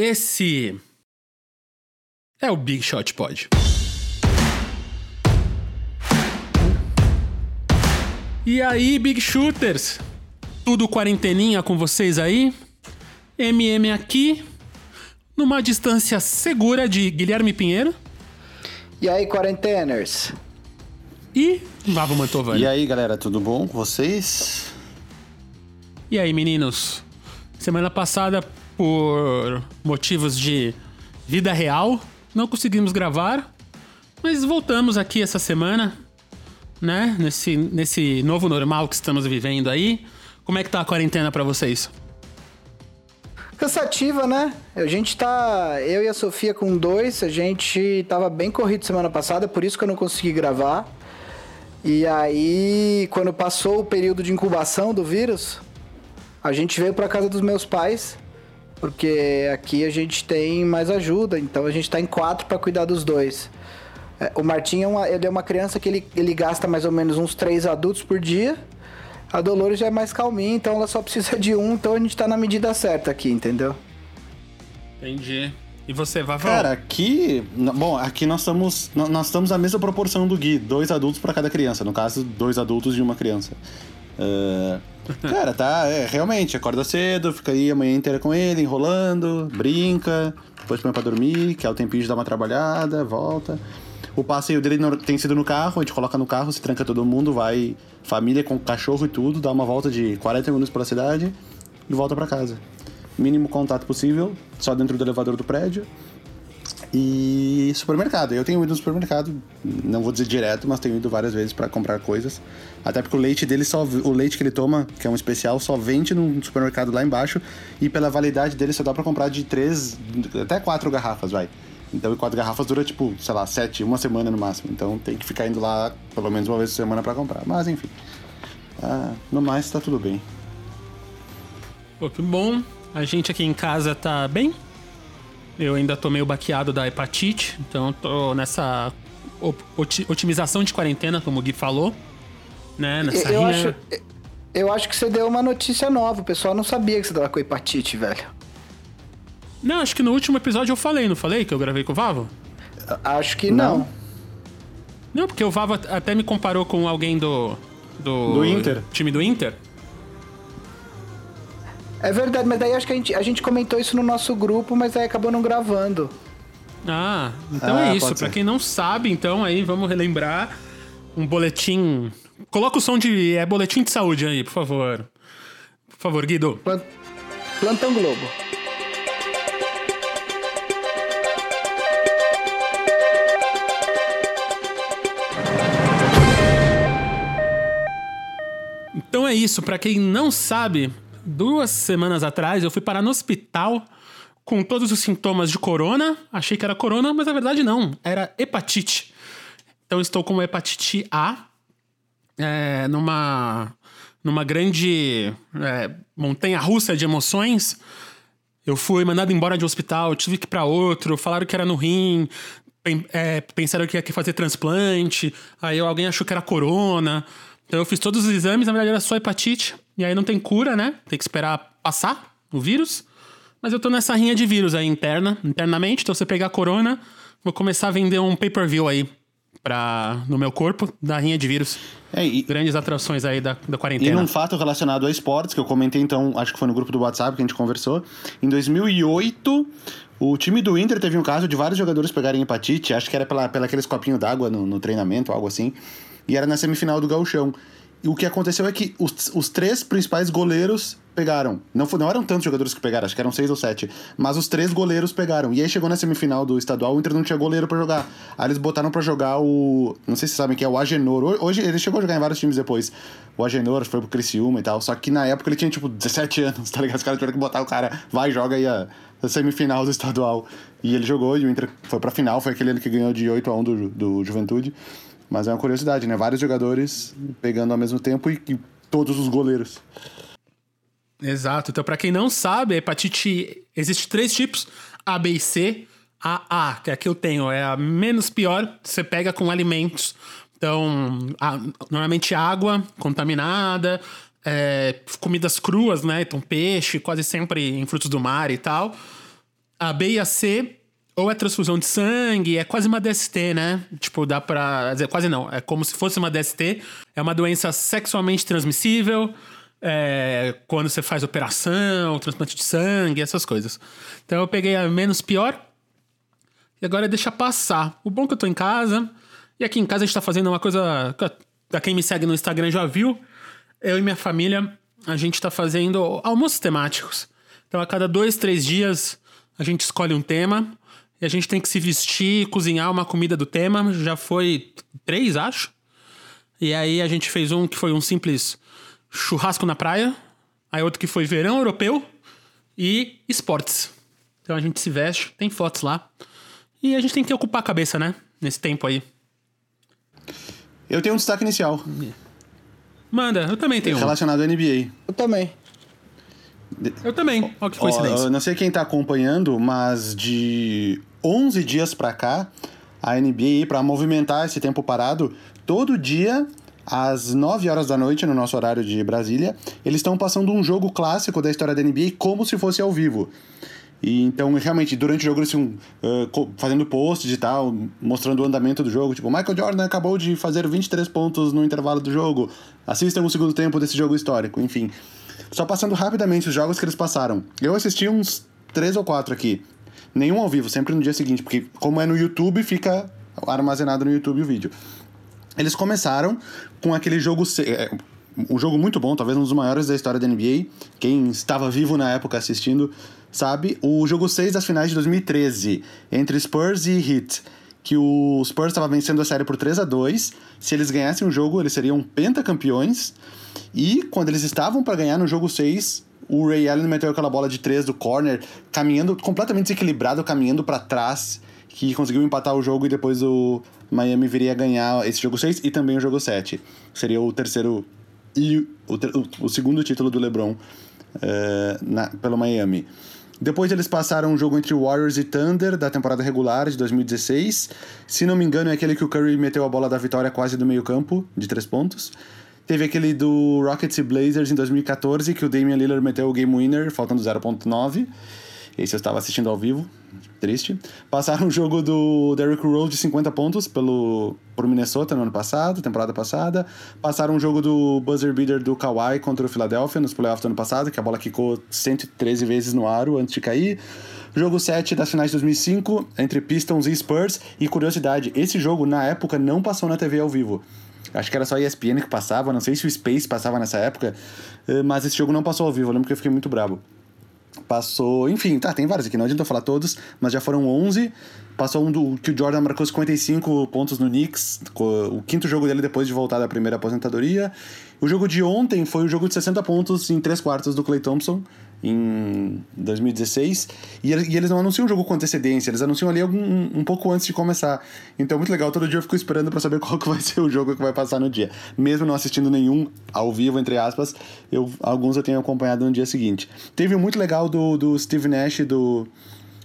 esse é o Big Shot Pod. E aí, Big Shooters? Tudo quarenteninha com vocês aí? MM aqui, numa distância segura de Guilherme Pinheiro E aí, quarenteners? e Vavo Mantovani. E aí, galera, tudo bom com vocês? E aí, meninos? Semana passada, por motivos de vida real, não conseguimos gravar, mas voltamos aqui essa semana, né? Nesse, nesse novo normal que estamos vivendo aí. Como é que tá a quarentena pra vocês? Cansativa, né? A gente tá. Eu e a Sofia com dois, a gente tava bem corrido semana passada, por isso que eu não consegui gravar. E aí, quando passou o período de incubação do vírus, a gente veio pra casa dos meus pais, porque aqui a gente tem mais ajuda, então a gente tá em quatro pra cuidar dos dois. É, O Martim é uma, ele é uma criança que ele, ele gasta mais ou menos uns três adultos por dia. A Dolores já é mais calminha, então ela só precisa de um, então a gente tá na medida certa aqui, entendeu? Entendi. E você, Vavão? Cara, aqui. Bom, aqui nós estamos. nó- Nós estamos na mesma proporção do Gui, dois adultos pra cada criança. No caso, dois adultos e uma criança. É, cara, tá. É, realmente, acorda cedo, fica aí a manhã inteira com ele, enrolando, brinca, depois põe pra dormir, que é o tempinho de dar uma trabalhada, volta. O passeio dele tem sido no carro, a gente coloca no carro, se tranca todo mundo, vai família com cachorro e tudo, dá uma volta de 40 minutos pela cidade e volta pra casa. Mínimo contato possível, só dentro do elevador do prédio. E supermercado. Eu tenho ido no supermercado, não vou dizer direto, mas tenho ido várias vezes pra comprar coisas. Até porque o leite dele só o leite que ele toma, que é um especial, só vende no supermercado lá embaixo e pela validade dele só dá pra comprar de três até quatro garrafas, vai. Então, quatro garrafas dura tipo, sei lá, sete, uma semana no máximo. Então tem que ficar indo lá pelo menos uma vez por semana pra comprar. Mas enfim. Ah, no mais tá tudo bem. Pô, que bom. A gente aqui em casa tá bem. Eu ainda tô meio baqueado da hepatite, então tô nessa otimização de quarentena, como o Gui falou. Né? Nessa Eu rinha- acho, eu acho que você deu uma notícia nova, o pessoal não sabia que você tava com hepatite, velho. Não, acho que no último episódio eu falei, não falei? Que eu gravei com o Vavo? Acho que não. Não. Não, porque o Vavo at- até me comparou com alguém do. Do, Do Inter. Time do Inter. É verdade, mas daí acho que a gente, a gente comentou isso no nosso grupo, mas aí acabou não gravando. Ah, então Ah, é isso. ser. quem não sabe, então aí vamos relembrar um boletim. Coloca o som de. É boletim de saúde aí, por favor. Por favor, Guido. Plan- Plantão Globo. Então é isso, pra quem não sabe, duas semanas atrás eu fui parar no hospital com todos os sintomas de corona. Achei que era corona, mas na verdade não, era hepatite. Então estou com hepatite A, é, numa, numa grande é, montanha russa de emoções. Eu fui mandado embora de um hospital, tive que ir pra outro, falaram que era no rim, é, pensaram que ia fazer transplante, aí alguém achou que era corona. Então eu fiz todos os exames, na verdade era só hepatite, e aí não tem cura, né? Tem que esperar passar o vírus. Mas eu tô nessa rinha de vírus aí interna, internamente, então se eu pegar corona, vou começar a vender um pay-per-view aí pra, no meu corpo, da rinha de vírus. É, e, Grandes atrações aí da, da E quarentena. num fato relacionado a esportes, que eu comentei então, acho que foi no grupo do WhatsApp que a gente conversou, em 2008, o time do Inter teve um caso de vários jogadores pegarem hepatite, acho que era pela, pela aqueles copinhos d'água no, no treinamento, algo assim, e era na semifinal do Gauchão. E o que aconteceu é que os, os três principais goleiros pegaram. Não, não eram tantos jogadores que pegaram, acho que eram seis ou sete. Mas os três goleiros pegaram. E aí chegou na semifinal do estadual, o Inter não tinha goleiro pra jogar. Aí eles botaram pra jogar o. Não sei se sabem que é o Agenor. Ho- Hoje ele chegou a jogar em vários times depois. O Agenor foi pro Criciúma e tal. Só que na época ele tinha tipo 17 anos, tá ligado? Os caras tiveram que botar o cara, vai, joga aí a, a semifinal do estadual. E ele jogou e o Inter foi pra final. Foi aquele que ganhou de 8 a 1 do, do Juventude. Mas é uma curiosidade, né? Vários jogadores pegando ao mesmo tempo e, e todos os goleiros. Exato. Então, pra quem não sabe, a hepatite existe três tipos: A, B e C. A A, que é a que eu tenho, é a menos pior. Você pega com alimentos. Então, a- normalmente água contaminada, é, comidas cruas, né? Então, peixe, quase sempre em frutos do mar e tal. A B e a C ou é transfusão de sangue, é quase uma DST, né? Tipo, dá pra dizer, quase não, é como se fosse uma DST. É uma doença sexualmente transmissível, é, quando você faz operação, transplante de sangue, essas coisas. Então eu peguei a menos pior e agora deixa passar. O bom é que eu tô em casa, e aqui em casa a gente tá fazendo uma coisa. Pra quem me segue no Instagram já viu, eu e minha família, a gente tá fazendo almoços temáticos. Então a cada dois, três dias a gente escolhe um tema e a gente tem que se vestir, cozinhar uma comida do tema. Já foi três, acho. E aí a gente fez um que foi um simples churrasco na praia. Aí outro que foi verão europeu e esportes. Então a gente se veste, tem fotos lá. E a gente tem que ocupar a cabeça, né? Nesse tempo aí. Eu tenho um destaque inicial. Manda, eu também tenho um. Relacionado à NBA. Eu também. Eu também. Olha que Ó, coincidência. eu não sei quem tá acompanhando, mas de 11 dias pra cá, a NBA, pra movimentar esse tempo parado, todo dia, às 9 horas da noite, no nosso horário de Brasília, eles estão passando um jogo clássico da história da NBA como se fosse ao vivo. E então, realmente, durante o jogo eles estão uh, fazendo posts e tal, mostrando o andamento do jogo. Tipo, Michael Jordan acabou de fazer 23 pontos no intervalo do jogo. Assistam o segundo tempo desse jogo histórico, enfim. Só passando rapidamente os jogos que eles passaram. Eu assisti uns três ou quatro aqui. Nenhum ao vivo, sempre no dia seguinte, porque como é no YouTube, fica armazenado no YouTube o vídeo. Eles começaram com aquele jogo. é, Um jogo muito bom, talvez um dos maiores da história da NBA. Quem estava vivo na época assistindo sabe. O jogo 6 das finais de 2013, entre Spurs e Heat. Que o Spurs estava vencendo a série por 3 a 2 Se eles ganhassem o jogo, eles seriam pentacampeões. E quando eles estavam para ganhar no jogo 6, o Ray Allen meteu aquela bola de 3 do corner, caminhando completamente desequilibrado, caminhando para trás, que conseguiu empatar o jogo e depois o Miami viria a ganhar esse jogo 6 e também o jogo 7. Seria o terceiro e o, ter- o- o segundo título do LeBron eh, na- pelo Miami. Depois eles passaram um jogo entre Warriors e Thunder da temporada regular de 2016. Se não me engano, é aquele que o Curry meteu a bola da vitória quase do meio-campo, de três pontos. Teve aquele do Rockets e Blazers em 2014, que o Damian Lillard meteu o game winner, faltando 0.9. Esse eu estava assistindo ao vivo, triste. Passaram o jogo do Derrick Rose de 50 pontos pelo por Minnesota no ano passado, temporada passada. Passaram um jogo do buzzer beater do Kawhi contra o Philadelphia nos playoffs do ano passado, que a bola quicou 113 vezes no aro antes de cair. Jogo 7 das finais de 2005 entre Pistons e Spurs. E curiosidade, esse jogo na época não passou na TV ao vivo. Acho que era só a ESPN que passava, não sei se o Space passava nessa época, eh, mas esse jogo não passou ao vivo, eu lembro que eu fiquei muito brabo. Passou, enfim, tá, tem vários aqui, não adianta eu falar todos, mas já foram 11. Passou um do que o Jordan marcou 55 pontos no Knicks, o quinto jogo dele depois de voltar da primeira aposentadoria. O jogo de ontem foi o jogo de 60 pontos em 3 quartos do Clay Thompson, em 2016. E, ele- eles não anunciam o jogo com antecedência, eles anunciam ali algum, um, um pouco antes de começar. Então é muito legal, todo dia eu fico esperando pra saber qual que vai ser o jogo que vai passar no dia. Mesmo não assistindo nenhum ao vivo, entre aspas, eu, alguns eu tenho acompanhado no dia seguinte. Teve um muito legal do, do Steve Nash do.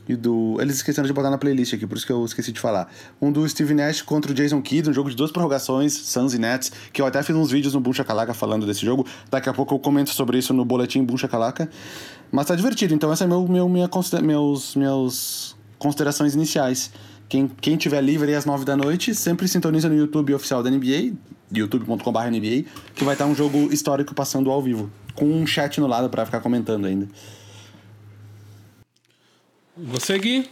E do. Eles esqueceram de botar na playlist aqui, por isso que eu esqueci de falar. Um do Steve Nash contra o Jason Kidd, um jogo de duas prorrogações, Suns e Nets, que eu até fiz uns vídeos no Boom Shakalaka falando desse jogo. Daqui a pouco eu comento sobre isso no boletim Boom Shakalaka. Mas tá divertido, então essa é meu, meu, minha, meus, meus considerações iniciais. Quem, quem tiver livre às nove da noite, sempre sintoniza no YouTube oficial da NBA, youtube.com.br NBA, que vai estar um jogo histórico passando ao vivo, com um chat no lado pra ficar comentando ainda. Você, Gui?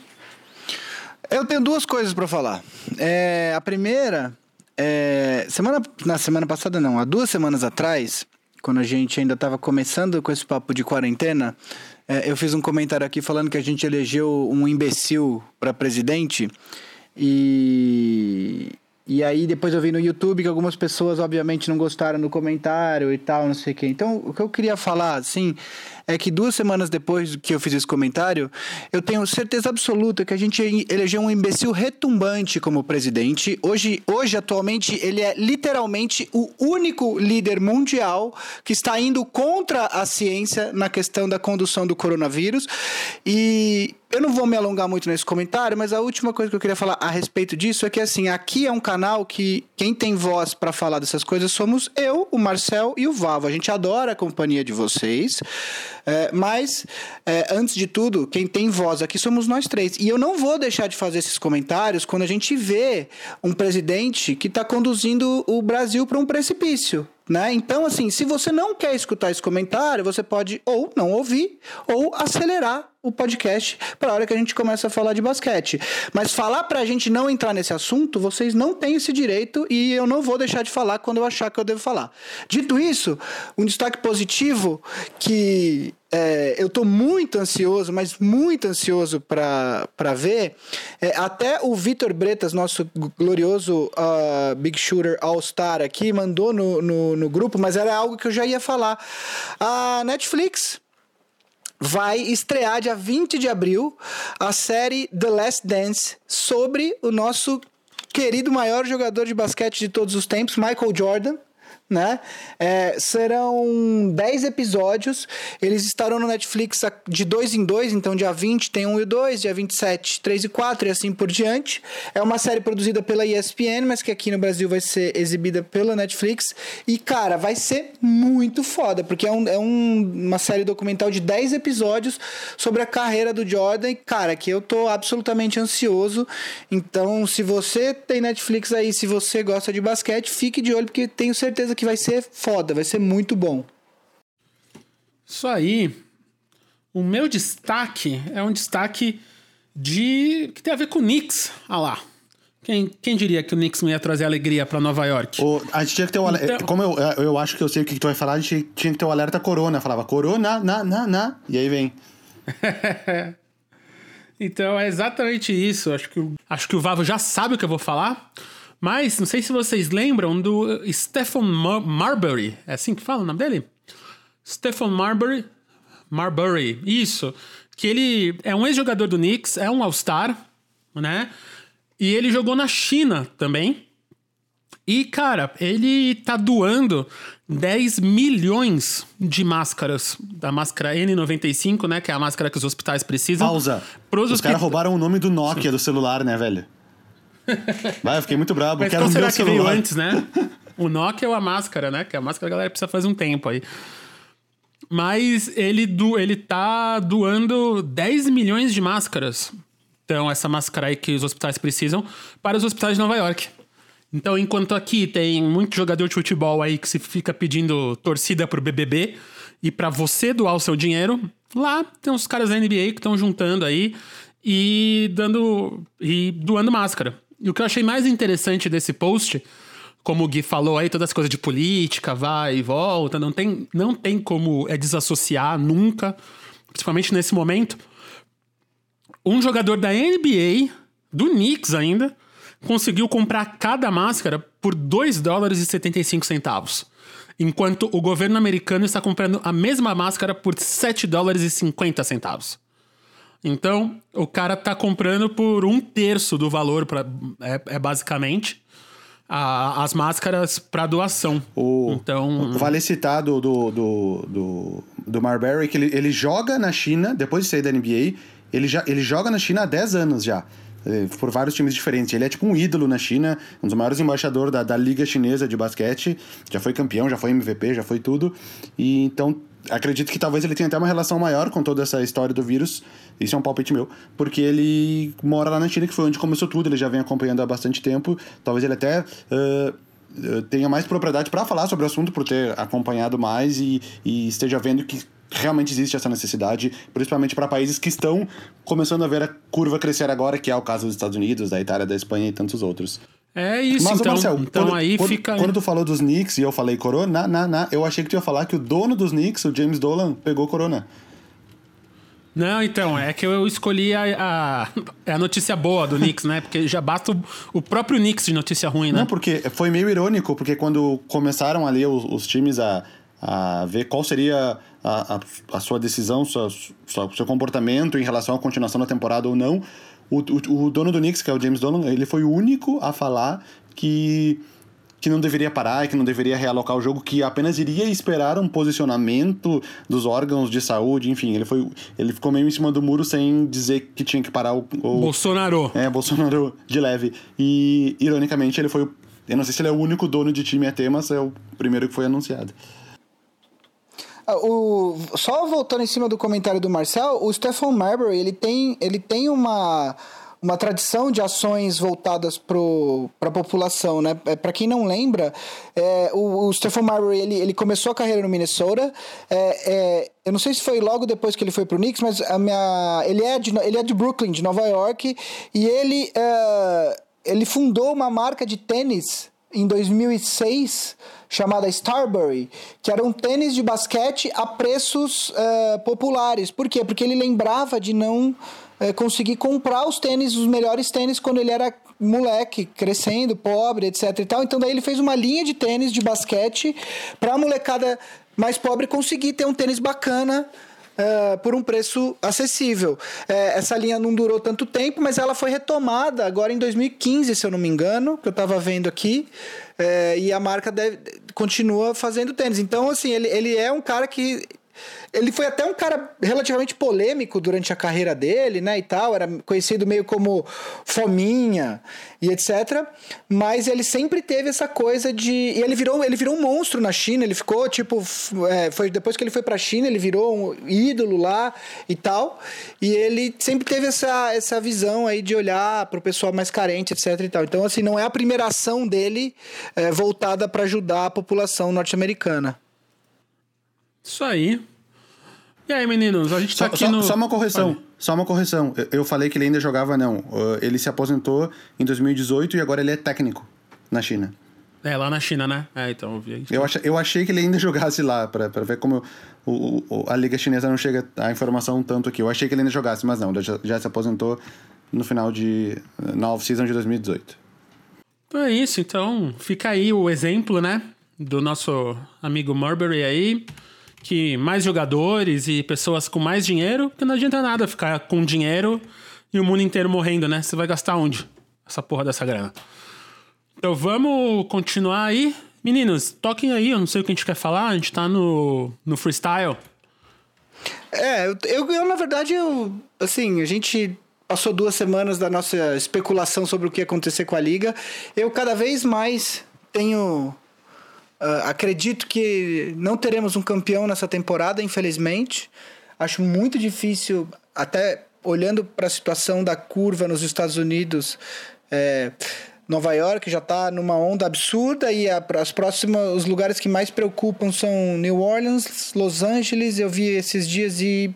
Eu tenho duas coisas pra falar. É, a primeira, é, semana, na semana passada não, há duas semanas atrás, quando a gente ainda estava começando com esse papo de quarentena, é, eu fiz um comentário aqui falando que a gente elegeu um imbecil para presidente e e aí depois eu vi no YouTube que algumas pessoas obviamente não gostaram do comentário e tal, não sei o quê. Então, o que eu queria falar, assim, é que duas semanas depois que eu fiz esse comentário, eu tenho certeza absoluta que a gente elegeu um imbecil retumbante como presidente. Hoje, hoje atualmente, ele é literalmente o único líder mundial que está indo contra a ciência na questão da condução do coronavírus. E eu não vou me alongar muito nesse comentário, mas a última coisa que eu queria falar a respeito disso é que assim, aqui é um canal que quem tem voz para falar dessas coisas somos eu, o Marcel e o Vavo. A gente adora a companhia de vocês. É, mas, é, antes de tudo, quem tem voz aqui somos nós três. E eu não vou deixar de fazer esses comentários quando a gente vê um presidente que está conduzindo o Brasil para um precipício. Né? Então, assim, se você não quer escutar esse comentário, você pode ou não ouvir ou acelerar o podcast para a hora que a gente começa a falar de basquete. Mas falar para a gente não entrar nesse assunto, vocês não têm esse direito e eu não vou deixar de falar quando eu achar que eu devo falar. Dito isso, um destaque positivo que é, eu estou muito ansioso, mas muito ansioso para ver. É, até o Vitor Bretas, nosso glorioso uh, Big Shooter All-Star aqui, mandou no, no, no grupo, mas era algo que eu já ia falar. A Netflix vai estrear dia 20 de abril a série The Last Dance sobre o nosso querido maior jogador de basquete de todos os tempos, Michael Jordan né? É, serão 10 episódios. Eles estarão no Netflix de dois em dois, então dia 20 tem um e dois, dia 27, 3 e 4 e assim por diante. É uma série produzida pela ESPN, mas que aqui no Brasil vai ser exibida pela Netflix. E, cara, vai ser muito foda, porque é, um, é um, uma série documental de 10 episódios sobre a carreira do Jordan. E, cara, que eu tô absolutamente ansioso. Então, se você tem Netflix aí, se você gosta de basquete, fique de olho, porque tenho certeza que vai ser foda, vai ser muito bom. Isso aí. O meu destaque é um destaque de que tem a ver com o Knicks. Ah lá. Quem, quem diria que o Knicks não ia trazer alegria para Nova York? O, a gente tinha que ter alerta. Então... Como eu, eu acho que eu sei o que, que tu vai falar, a gente tinha que ter o alerta Corona. Falava Corona, na, na, na. E aí vem. então é exatamente isso. Acho que, acho que o Vavo já sabe o que eu vou falar. Mas não sei se vocês lembram do Stephen Mar Marbury. É assim que fala o nome dele? Stephen Marbury. Marbury, isso. Que ele é um ex-jogador do Knicks, é um All-Star, né? E ele jogou na China também. E, cara, ele tá doando 10 milhões de máscaras. Da máscara N95, né? Que é a máscara que os hospitais precisam. Pausa. Os caras roubaram o nome do Nokia do celular, né, velho? Vai, eu fiquei muito bravo. Mas quero qual será que veio antes, né? O Nokia ou a máscara, né? Que a máscara a galera precisa fazer um tempo aí. Mas ele, do, ele tá doando 10 milhões de máscaras. Então, essa máscara aí que os hospitais precisam para os hospitais de Nova York. Então, enquanto aqui tem muito jogador de futebol aí que se fica pedindo torcida pro BBB e para você doar o seu dinheiro, lá tem uns caras da NBA que estão juntando aí e dando e doando máscara. E o que eu achei mais interessante desse post, como o Gui falou aí, todas as coisas de política, vai e volta, não tem, não tem como é desassociar nunca, principalmente nesse momento. Um jogador da NBA, do Knicks ainda, conseguiu comprar cada máscara por 2 dólares e 75 centavos. Enquanto o governo americano está comprando a mesma máscara por 7 dólares e 50 centavos. Então, o cara tá comprando por um terço do valor, pra, é, é basicamente, a, as máscaras para doação. O, então, vale citar do, do, do, do, do Marbury que ele, ele joga na China, depois de sair da NBA, ele, já, ele joga na China há 10 anos já é, por vários times diferentes. Ele é tipo um ídolo na China, um dos maiores embaixadores da, da Liga Chinesa de Basquete. Já foi campeão, já foi MVP, já foi tudo. E então acredito que talvez ele tenha até uma relação maior com toda essa história do vírus. Isso é um palpite meu. Porque ele mora lá na China, que foi onde começou tudo. Ele já vem acompanhando há bastante tempo. Talvez ele até. Uh, tenha mais propriedade para falar sobre o assunto por ter acompanhado mais e, e esteja vendo que realmente existe essa necessidade, principalmente para países que estão começando a ver a curva crescer agora, que é o caso dos Estados Unidos, da Itália, da Espanha e tantos outros. É isso, Mas, então, Marcel, então quando, aí quando, fica... Quando tu falou dos Knicks e eu falei Corona, na, na, eu achei que tu ia falar que o dono dos Knicks, o James Dolan, pegou Corona. Não, então, é que eu escolhi a, a, a notícia boa do Knicks, né? Porque já basta o, o, próprio Knicks de notícia ruim, né? Não, porque foi meio irônico, porque quando começaram ali os, os times a, a ver qual seria a, a, a sua decisão, sua, sua, seu comportamento em relação à continuação da temporada ou não, o, o, o dono do Knicks, que é o James Dolan, ele foi o único a falar que que não deveria parar, que não deveria realocar o jogo, que apenas iria esperar um posicionamento dos órgãos de saúde, enfim, ele foi ele ficou meio em cima do muro sem dizer que tinha que parar o, o Bolsonaro. É, Bolsonaro de leve. E ironicamente ele foi eu não sei se ele é o único dono de time a ter, mas é o primeiro que foi anunciado. Ah, o, só voltando em cima do comentário do Marcel, o Stephen Marbury ele tem, ele tem uma, uma tradição de ações voltadas para a população, né? É, para quem não lembra, é, o, o Stephen Marbury ele, ele começou a carreira no Minnesota. É, é, eu não sei se foi logo depois que ele foi para o Knicks, mas a minha, ele é de ele é de Brooklyn, de Nova York, e ele é, ele fundou uma marca de tênis em 2006 chamada Starbury, que era um tênis de basquete a preços uh, populares. Por quê? Porque ele lembrava de não uh, conseguir comprar os tênis, os melhores tênis, quando ele era moleque, crescendo, pobre, etc e tal. Então daí ele fez uma linha de tênis de basquete para a molecada mais pobre conseguir ter um tênis bacana uh, por um preço acessível. Uh, essa linha não durou tanto tempo, mas ela foi retomada agora em 2015, se eu não me engano, que eu estava vendo aqui. Uh, e a marca deve, continua fazendo tênis. Então, assim, ele, ele é um cara que ele foi até um cara relativamente polêmico durante a carreira dele, né, e tal, era conhecido meio como fominha e etc. Mas ele sempre teve essa coisa de, e ele virou, ele virou um monstro na China. Ele ficou tipo, é, foi depois que ele foi para a China, ele virou um ídolo lá e tal. E ele sempre teve essa, essa visão aí de olhar para o pessoal mais carente, etc. E tal. Então assim, não é a primeira ação dele é, voltada para ajudar a população norte-americana. Isso aí. E aí, meninos, a gente tá só, aqui só, no... Só uma correção, só uma correção. Eu falei que ele ainda jogava, não. Uh, ele se aposentou em 2018 e agora ele é técnico na China. É, lá na China, né? É, então eu vi. Eu, ach, eu achei que ele ainda jogasse lá, pra, pra ver como o, o, a Liga Chinesa não chega a informação tanto aqui. Eu achei que ele ainda jogasse, mas não, já, já se aposentou no final de. na off-season de 2018. Então é isso, então fica aí o exemplo, né? Do nosso amigo Marbury aí que mais jogadores e pessoas com mais dinheiro, porque não adianta nada ficar com dinheiro e o mundo inteiro morrendo, né? Você vai gastar onde? Essa porra dessa grana. Então vamos continuar aí. Meninos, toquem aí, eu não sei o que a gente quer falar, a gente tá no, no freestyle. É, eu, eu, eu na verdade, eu, assim, a gente passou duas semanas da nossa especulação sobre o que ia acontecer com a liga. Eu cada vez mais tenho Uh, acredito que não teremos um campeão nessa temporada, infelizmente. Acho muito difícil, até olhando para a situação da curva nos Estados Unidos. É, Nova York já está numa onda absurda e a, as próximas, os lugares que mais preocupam são New Orleans, Los Angeles, eu vi esses dias e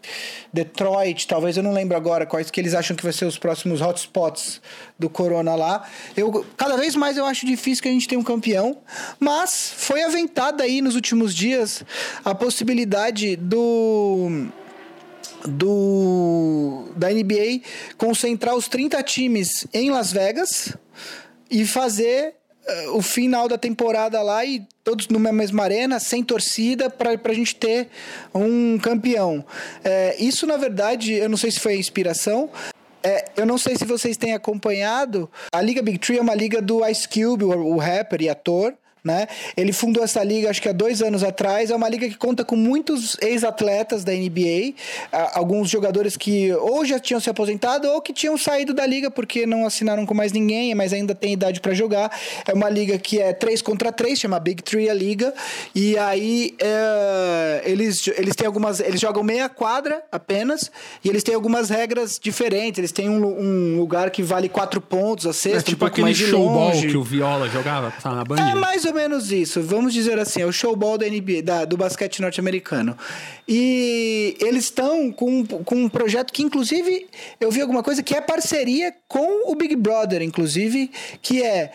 Detroit, talvez eu não lembro agora quais que eles acham que vai ser os próximos hotspots do corona lá. Eu cada vez mais eu acho difícil que a gente tenha um campeão, mas foi aventada aí nos últimos dias a possibilidade do do da NBA concentrar os 30 times em Las Vegas e fazer uh, o final da temporada lá e todos numa mesma arena, sem torcida, para a gente ter um campeão. É, isso, na verdade, eu não sei se foi inspiração. É, eu não sei se vocês têm acompanhado. A Liga Big Tree é uma liga do Ice Cube, o, o rapper e ator. Né? Ele fundou essa liga, acho que há dois anos atrás. É uma liga que conta com muitos ex-atletas da NBA, alguns jogadores que ou já tinham se aposentado ou que tinham saído da liga porque não assinaram com mais ninguém, mas ainda tem idade para jogar. É uma liga que é 3 contra 3, chama Big Three a liga. E aí é, eles, eles têm algumas. Eles jogam meia quadra apenas e eles têm algumas regras diferentes. Eles têm um, um lugar que vale quatro pontos a sexta, é tipo um aquele showball que o Viola jogava tá na Band. É mais ou menos isso. Vamos dizer assim, é o showball da NBA, da, do basquete norte-americano. E eles estão com, com um projeto que, inclusive, eu vi alguma coisa que é parceria com o Big Brother, inclusive, que é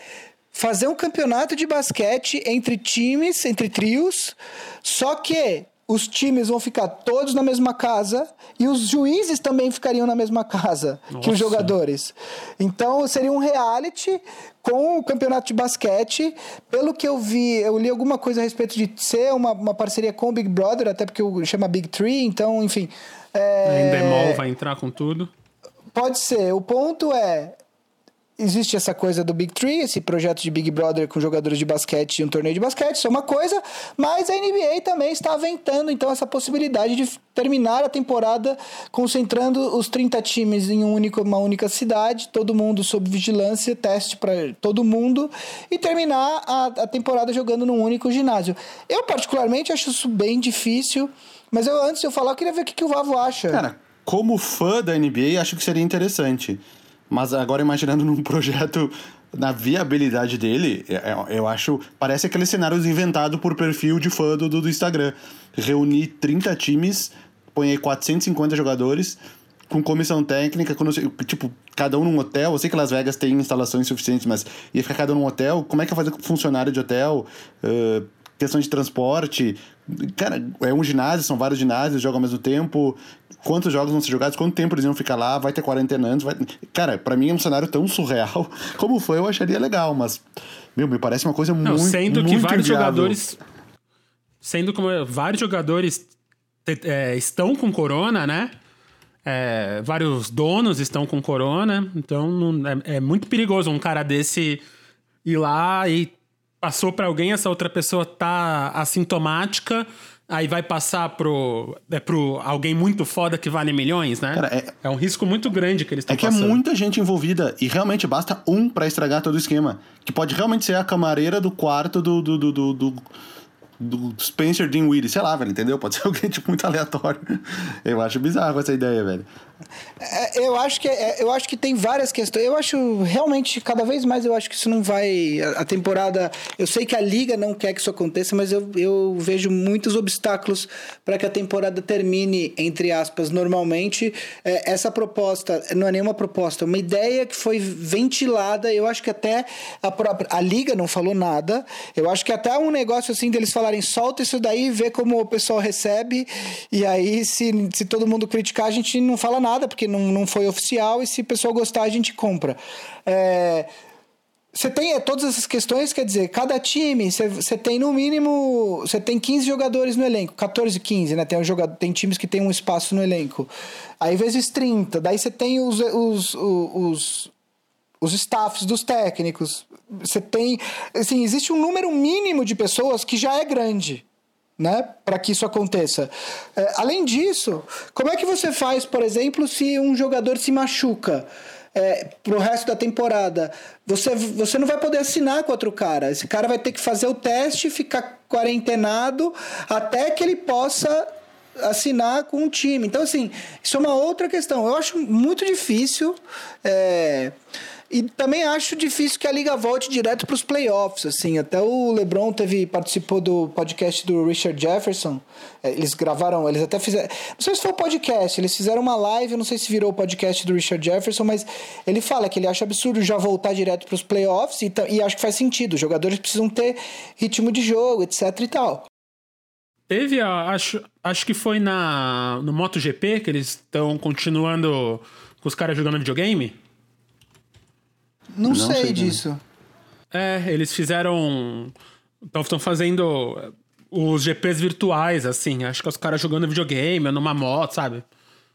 fazer um campeonato de basquete entre times, entre trios, só que os times vão ficar todos na mesma casa e os juízes também ficariam na mesma casa Nossa. que os jogadores. Então seria um reality com o campeonato de basquete. Pelo que eu vi, eu li alguma coisa a respeito de ser uma, uma parceria com o Big Brother, até porque chama Big Tree, então, enfim. É... Endemol vai entrar com tudo. Pode ser. O ponto é, existe essa coisa do Big Three, esse projeto de Big Brother com jogadores de basquete e um torneio de basquete, isso é uma coisa, mas a NBA também está aventando então essa possibilidade de terminar a temporada concentrando os 30 times em um único, uma única cidade, todo mundo sob vigilância, teste para todo mundo e terminar a, a temporada jogando num único ginásio. Eu particularmente acho isso bem difícil. Mas eu, antes de eu falar, eu queria ver o que, que o Vavo acha. Cara, como fã da NBA, acho que seria interessante. Mas agora imaginando num projeto na viabilidade dele, é, é, eu acho. Parece aqueles cenários inventados por perfil de fã do, do Instagram. Reunir 30 times, põe aí 450 jogadores, com comissão técnica, com, tipo, cada um num hotel. Eu sei que Las Vegas tem instalações suficientes, mas ia ficar cada um num hotel. Como é que vai fazer com funcionário de hotel? Uh, questão de transporte. Cara, é um ginásio, são vários ginásios, jogam ao mesmo tempo. Quantos jogos vão ser jogados? Quanto tempo eles iam ficar lá? Vai ter quarentena antes? Vai... Cara, para mim é um cenário tão surreal. Como foi, eu acharia legal, mas. Meu, me parece uma coisa Não, muito. Sendo muito que vários inviável. jogadores. Sendo como vários jogadores é, estão com corona, né? É, vários donos estão com corona, então não, é, é, muito perigoso um cara desse ir lá e passou para alguém, essa outra pessoa tá assintomática, aí vai passar pro, é pro alguém muito foda que vale milhões, né? Cara, é, é um risco muito grande que eles estão É que é passando. é muita gente envolvida e realmente basta um para estragar todo o esquema. Que pode realmente ser a camareira do quarto do, do, do, do, do do Spencer Dinwiddie, sei lá, velho, entendeu? Pode ser alguém, tipo, muito aleatório. Eu acho bizarro essa ideia, velho. É, eu, acho que, é, eu acho que tem várias questões. Eu acho, realmente, cada vez mais eu acho que isso não vai... A temporada... Eu sei que a Liga não quer que isso aconteça, mas eu, eu vejo muitos obstáculos para que a temporada termine, entre aspas, normalmente. É, essa proposta, não é nenhuma proposta, é uma ideia que foi ventilada. Eu acho que até a própria... A Liga não falou nada. Eu acho que até um negócio, assim, deles falarem, solta isso daí, vê como o pessoal recebe, e aí, se, se todo mundo criticar, a gente não fala nada, porque não, não foi oficial, e se o pessoal gostar, a gente compra. É, você tem é, todas essas questões, quer dizer, cada time, você tem no mínimo. Você tem 15 jogadores no elenco, 14, 15, né? Tem, um jogador, tem times que tem um espaço no elenco. Aí vezes 30. Daí você tem os, os, os, os staffs dos técnicos. Você tem. Assim, existe um número mínimo de pessoas que já é grande né, para que isso aconteça. É, além disso, como é que você faz, por exemplo, se um jogador se machuca? É, pro resto da temporada, você, você não vai poder assinar com outro cara. Esse cara vai ter que fazer o teste, ficar quarentenado até que ele possa assinar com um time. Então, assim, isso é uma outra questão. Eu acho muito difícil. É, e também acho difícil que a liga volte direto para os playoffs, assim. Até o LeBron teve participou do podcast do Richard Jefferson. É, eles gravaram, eles até fizeram, não sei se foi o podcast, eles fizeram uma live, não sei se virou o podcast do Richard Jefferson, mas ele fala que ele acha absurdo já voltar direto para os playoffs e, e acho que faz sentido. Os jogadores precisam ter ritmo de jogo, etc e tal. Teve, acho, acho que foi na no MotoGP que eles estão continuando com os caras jogando videogame. Não, não sei, sei disso. É, eles fizeram. Estão fazendo os GPs virtuais, assim. Acho que os caras jogando videogame, numa moto, sabe?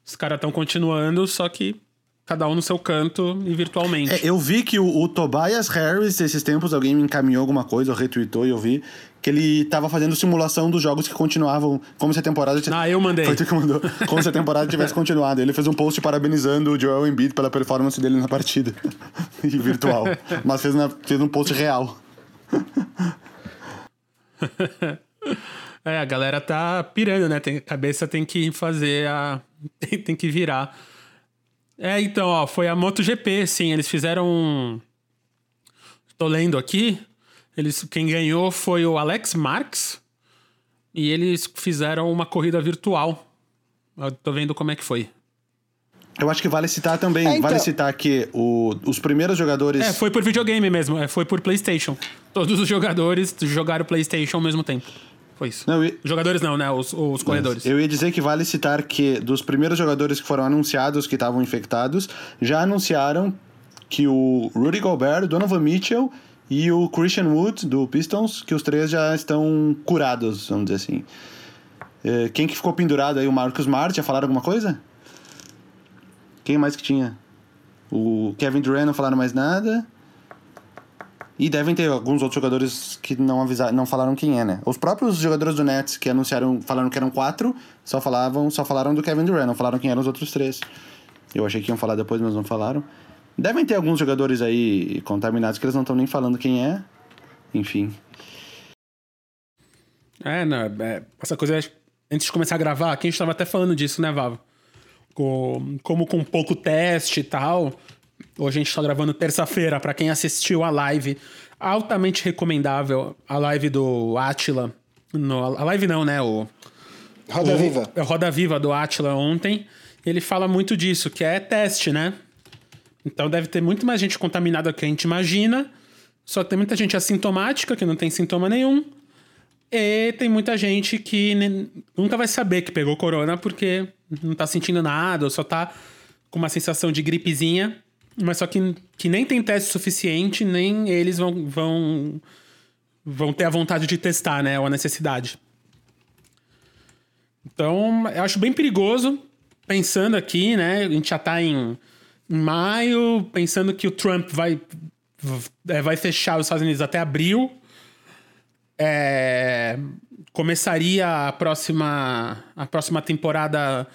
Os caras estão continuando, só que cada um no seu canto e virtualmente. É, eu vi que o, o, Tobias Harris, esses tempos, alguém me encaminhou alguma coisa, ou retweetou e eu vi, que ele tava fazendo simulação dos jogos que continuavam, como se a temporada... Ah, eu mandei. Foi tu que mandou. Como se a temporada tivesse continuado. Ele fez um post parabenizando o Joel Embiid pela performance dele na partida. e virtual. Mas fez, na, fez um post real. é, a galera tá pirando, né? Tem, a cabeça tem que fazer a... tem, tem que virar. É, então, ó, foi a MotoGP, sim. Eles fizeram um... Tô lendo aqui. Eles, quem ganhou foi o Alex Marques. E eles fizeram uma corrida virtual. Eu tô vendo como é que foi. Eu acho que vale citar também, é, então... vale citar que o, os primeiros jogadores. É, foi por videogame mesmo, é, foi por PlayStation. Todos os jogadores jogaram PlayStation ao mesmo tempo. Foi isso. Não, Os jogadores não, né? Os, os corredores. Eu ia dizer que vale citar que dos primeiros jogadores que foram anunciados que estavam infectados, já anunciaram que o Rudy Gobert, Donovan Mitchell e o Christian Wood, do Pistons, que os três já estão curados, vamos dizer assim. É, quem que ficou pendurado aí? O Marcus Smart, já falaram alguma coisa? Quem mais que tinha? O Kevin Durant não falaram mais nada. E devem ter alguns outros jogadores que não avisaram, não falaram quem é, né? Os próprios jogadores do Nets que anunciaram, falaram que eram quatro, só falavam, só falaram do Kevin Durant, não falaram quem eram os outros três. Eu achei que iam falar depois, mas não falaram. Devem ter alguns jogadores aí contaminados que eles não estão nem falando quem é. Enfim. É, não, é, essa coisa antes de começar a gravar, aqui a gente tava até falando disso, né, Vavo? Como com pouco teste e tal. Hoje a gente tá gravando terça-feira, para quem assistiu a live. Altamente recomendável a live do Atila. No, a live não, né? O, Roda o, Viva. É Roda Viva do Atila ontem. Ele fala muito disso, que é teste, né? Então deve ter muito mais gente contaminada que a gente imagina. Só tem muita gente assintomática, que não tem sintoma nenhum. E tem muita gente que nunca vai saber que pegou corona porque não tá sentindo nada, ou só tá com uma sensação de gripezinha, mas só que, que nem tem teste suficiente, nem eles vão, vão, vão ter a vontade de testar, né? Ou a necessidade. Então, eu acho bem perigoso, pensando aqui, né? A gente já tá em maio, pensando que o Trump vai, vai fechar os Estados Unidos até abril. É, começaria a próxima, a próxima temporada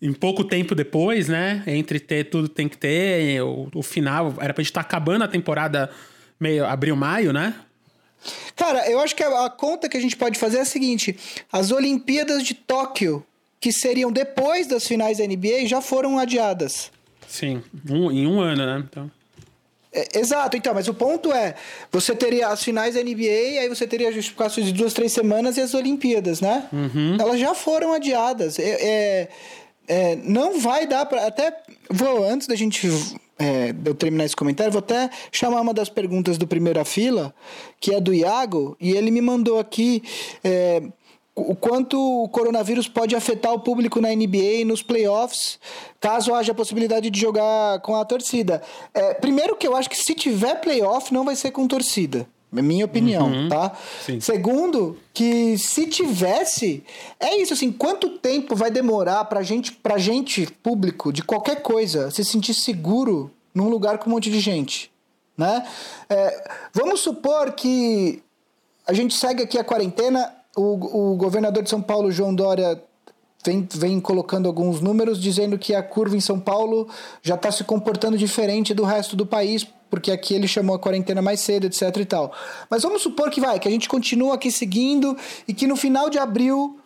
em pouco tempo depois, né? Entre ter tudo tem que ter, o, o final. Era pra gente estar tá acabando a temporada meio abril, maio, né? Cara, eu acho que a, a, conta que a gente pode fazer é a seguinte: as Olimpíadas de Tóquio, que seriam depois das finais da NBA, já foram adiadas. Sim, um, em um ano, né? Então. É, exato, então, mas o ponto é: você teria as finais da NBA, aí você teria justificações de duas, três semanas e as Olimpíadas, né? Uhum. Elas já foram adiadas. É, é, é não vai dar para. Até vou, antes da gente. É, eu terminar esse comentário, vou até chamar uma das perguntas do Primeira Fila, que é do Iago, e ele me mandou aqui é, o quanto o coronavírus pode afetar o público na NBA e nos playoffs, caso haja a possibilidade de jogar com a torcida. É, primeiro que eu acho que se tiver playoff, não vai ser com torcida. É minha opinião, uhum, tá? Sim. Segundo, que se tivesse, é isso assim, quanto tempo vai demorar pra gente, pra gente, público, de qualquer coisa, se sentir seguro num lugar com um monte de gente, né? É, vamos supor que a gente segue aqui a quarentena, o, o governador de São Paulo, João Dória, vem, vem colocando alguns números dizendo que a curva em São Paulo já está se comportando diferente do resto do país, porque aqui ele chamou a quarentena mais cedo, etc e tal. Mas vamos supor que vai, que a gente continua aqui seguindo e que no final de abril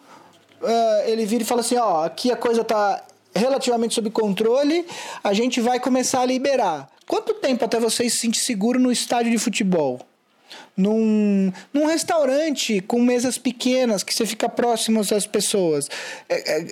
uh, ele vira e fala assim, ó, aqui a coisa está relativamente sob controle, a gente vai começar a liberar. Quanto tempo até você se sentir seguro no estádio de futebol? Num, num restaurante com mesas pequenas que você fica próximo às pessoas. É, é,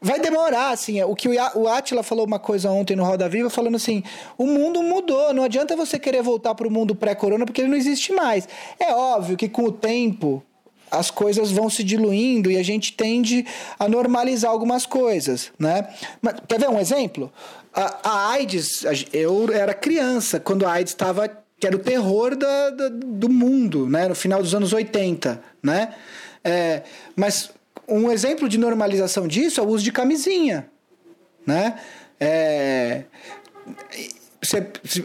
vai demorar, assim. É, o que o Atila falou uma coisa ontem no Roda Viva, falando assim: o mundo mudou, não adianta você querer voltar para o mundo pré-corona porque ele não existe mais. É óbvio que com o tempo as coisas vão se diluindo e a gente tende a normalizar algumas coisas, né? Mas, quer ver um exemplo? A, a AIDS, eu era criança quando a AIDS estava que era o terror da, da, do mundo, né? No final dos anos 80, né? É, mas um exemplo de normalização disso é o uso de camisinha, né? É,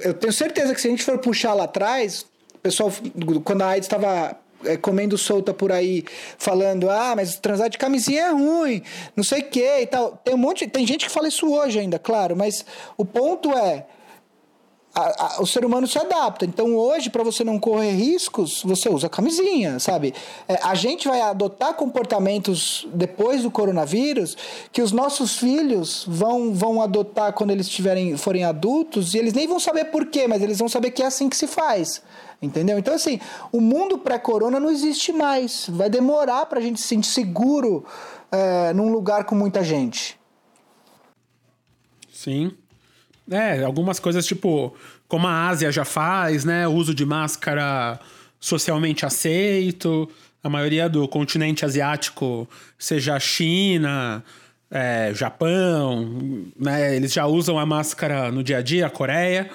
eu tenho certeza que se a gente for puxar lá atrás, o pessoal, quando a AIDS estava é, comendo solta por aí, falando, ah, mas transar de camisinha é ruim, não sei o que e tal. Tem um monte, tem gente que fala isso hoje ainda, claro, mas o ponto é, a, a, o ser humano se adapta. Então, hoje, para você não correr riscos, você usa camisinha, sabe? É, a gente vai adotar comportamentos depois do coronavírus que os nossos filhos vão, vão adotar quando eles tiverem, forem adultos e eles nem vão saber por quê, mas eles vão saber que é assim que se faz. Entendeu? Então, assim, o mundo pré-corona não existe mais. Vai demorar para a gente se sentir seguro é, num lugar com muita gente. Sim. É, algumas coisas tipo, como a Ásia já faz, né? O uso de máscara socialmente aceito. A maioria do continente asiático, seja China, é, Japão, né? Eles já usam a máscara no dia a dia, a Coreia.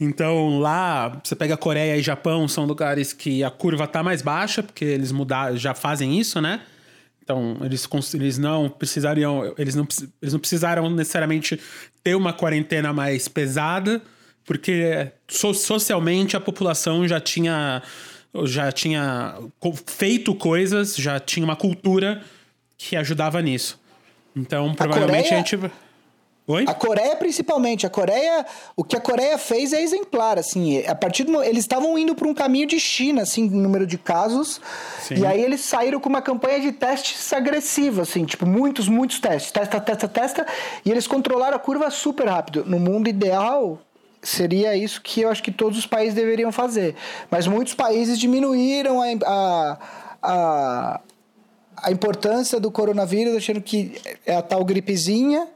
Então lá, você pega Coreia e Japão, são lugares que a curva tá mais baixa, porque eles mudaram, já fazem isso, né? Então, eles, eles não precisariam. Eles não, eles não precisaram necessariamente ter uma quarentena mais pesada, porque so, socialmente a população já tinha. Já tinha feito coisas, já tinha uma cultura que ajudava nisso. Então, provavelmente a, Coreia, a gente. Oi? A Coreia, principalmente. A Coreia, o que a Coreia fez é exemplar, assim. A partir do, eles estavam indo para um caminho de China, assim, número de casos. Sim. E aí eles saíram com uma campanha de testes agressiva, assim, tipo muitos, muitos testes, testa, testa, testa. E eles controlaram a curva super rápido. No mundo ideal, seria isso que eu acho que todos os países deveriam fazer. Mas muitos países diminuíram a, a, a, a importância do coronavírus, achando que é a tal gripezinha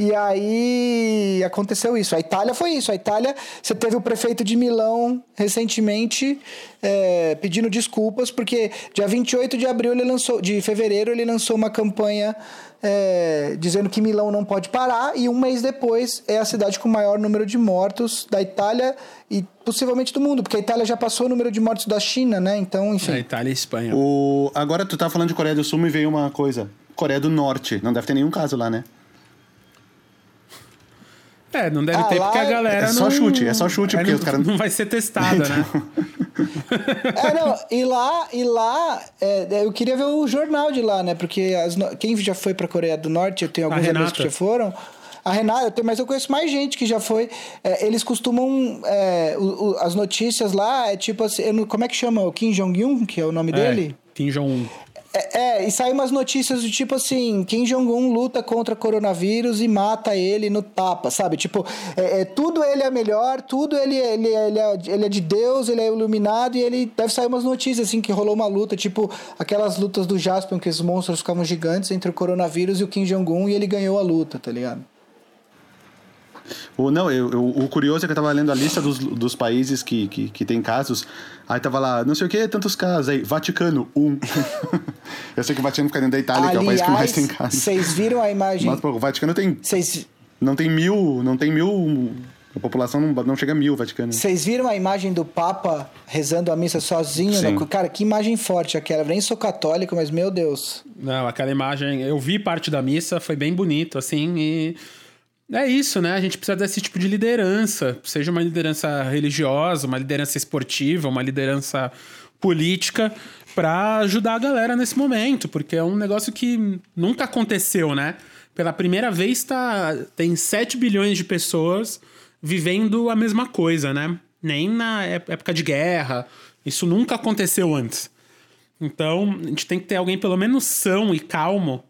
e aí aconteceu isso. A Itália foi isso. A Itália, você teve o prefeito de Milão recentemente é, pedindo desculpas, porque dia 28 de abril ele lançou, de fevereiro, ele lançou uma campanha é, dizendo que Milão não pode parar, e um mês depois é a cidade com o maior número de mortos da Itália e possivelmente do mundo, porque a Itália já passou o número de mortos da China, né? Então, enfim. A Itália e Espanha. O... Agora tu tá falando de Coreia do Sul, me veio uma coisa. Coreia do Norte. Não deve ter nenhum caso lá, né? É, não deve ah, ter porque a galera. É só não... chute, é só chute, porque não, os caras. Não vai ser testada, né? então... né? é, não, e lá, e lá é, é, eu queria ver o jornal de lá, né? Porque as, quem já foi pra Coreia do Norte, eu tenho alguns amigos que já foram. A Renata, eu tenho, mas eu conheço mais gente que já foi. É, eles costumam. É, o, o, as notícias lá é tipo assim. como é que chama? O Kim Jong-un, que é o nome é, dele? Kim Jong-un. É, é, e saiu umas notícias do tipo assim: Kim Jong-un luta contra coronavírus e mata ele no tapa, sabe? Tipo, é, é tudo ele é melhor, tudo ele, ele, ele, é, ele é de Deus, ele é iluminado e ele deve sair umas notícias assim que rolou uma luta, tipo aquelas lutas do Jaspion que os monstros ficavam gigantes entre o coronavírus e o Kim Jong-un e ele ganhou a luta, tá ligado? O, não, eu, eu, o curioso é que eu tava lendo a lista dos, dos países que, que, que tem casos. Aí tava lá, não sei o que, tantos casos. Aí, Vaticano, um. eu sei que o Vaticano fica dentro da Itália, Aliás, que é o país que mais tem casos. Vocês viram a imagem? Mas, pô, o Vaticano tem. Cês... Não tem mil. Não tem mil. A população não, não chega a mil, Vaticano. Vocês viram a imagem do Papa rezando a missa sozinho? No... Cara, que imagem forte aquela. Eu nem sou católico, mas meu Deus. Não, aquela imagem. Eu vi parte da missa, foi bem bonito, assim, e é isso, né? A gente precisa desse tipo de liderança, seja uma liderança religiosa, uma liderança esportiva, uma liderança política, para ajudar a galera nesse momento, porque é um negócio que nunca aconteceu, né? Pela primeira vez tá, tem 7 bilhões de pessoas vivendo a mesma coisa, né? Nem na época de guerra, isso nunca aconteceu antes. Então, a gente tem que ter alguém pelo menos são e calmo,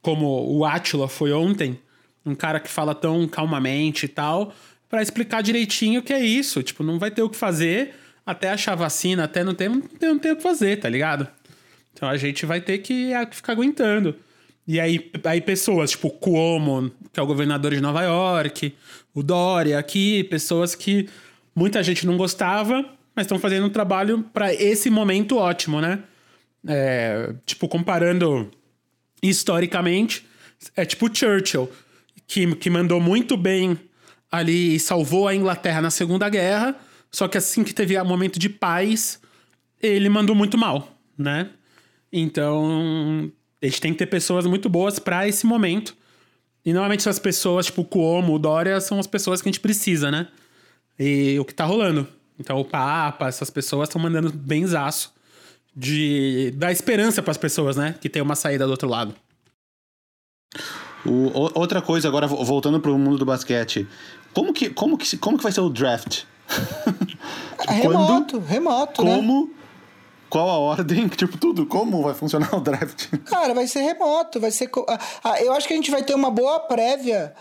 como o Átila foi ontem, um cara que fala tão calmamente e tal, para explicar direitinho o que é isso. Tipo, não vai ter o que fazer até achar vacina, até não ter, não tem, não tem o que fazer, tá ligado? Então a gente vai ter que ficar aguentando. E aí, aí pessoas, tipo o Cuomo, que é o governador de Nova York, o Dória aqui, pessoas que muita gente não gostava, mas estão fazendo um trabalho para esse momento ótimo, né? É, tipo, comparando historicamente, é tipo Churchill que, que mandou muito bem ali e salvou a Inglaterra na Segunda Guerra, só que assim que teve um momento de paz, ele mandou muito mal, né? Então, a gente tem que ter pessoas muito boas para esse momento. E normalmente essas pessoas, tipo o Cuomo, o Dória, são as pessoas que a gente precisa, né? E o que tá rolando. Então, o Papa, essas pessoas estão mandando benzaço de dar esperança para as pessoas, né? Que tem uma saída do outro lado. O, outra coisa, agora voltando para o mundo do basquete. Como que, como, que, como que vai ser o draft? tipo, remoto, quando, remoto. Né? Como? Né? Qual a ordem? Tipo, tudo. Como vai funcionar o draft? Cara, vai ser remoto. Vai ser. Ah, eu acho que a gente vai ter uma boa prévia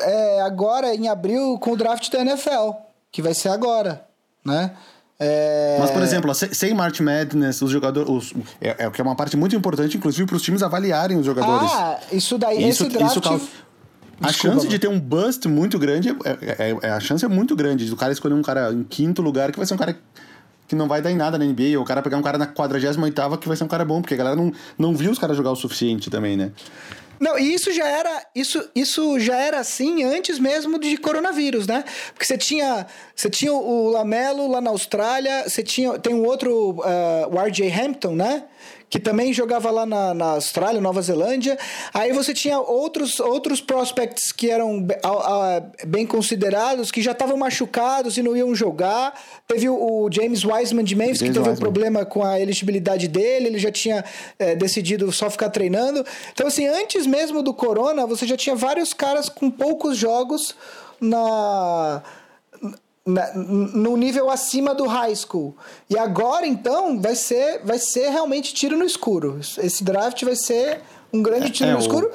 é, agora em abril com o draft da NFL, que vai ser agora, né? É... Mas, por exemplo, sem March Madness, os jogadores. Os, é, é, é uma parte muito importante, inclusive, para os times avaliarem os jogadores. Ah, isso daí, isso, esse draft. Isso a Desculpa, chance de ter um bust muito grande, é, é, é, a chance é muito grande do cara escolher um cara em quinto lugar que vai ser um cara que não vai dar em nada na NBA, ou o cara pegar um cara na 48 que vai ser um cara bom, porque a galera não, não viu os caras jogar o suficiente também, né? Não, e isso já era isso, isso já era assim antes mesmo de coronavírus, né? Porque você tinha você tinha o Lamelo lá na Austrália, você tinha tem um outro uh, o RJ Hampton, né? Que também jogava lá na, na Austrália, Nova Zelândia. Aí você tinha outros, outros prospects que eram bem considerados, que já estavam machucados e não iam jogar. Teve o, o James Wiseman de Memphis, James que teve Wiseman. um problema com a elegibilidade dele, ele já tinha é, decidido só ficar treinando. Então, assim, antes mesmo do Corona, você já tinha vários caras com poucos jogos na, na, no nível acima do high school. E agora, então, vai ser, vai ser realmente tiro no escuro. Esse draft vai ser um grande tiro é, no escuro.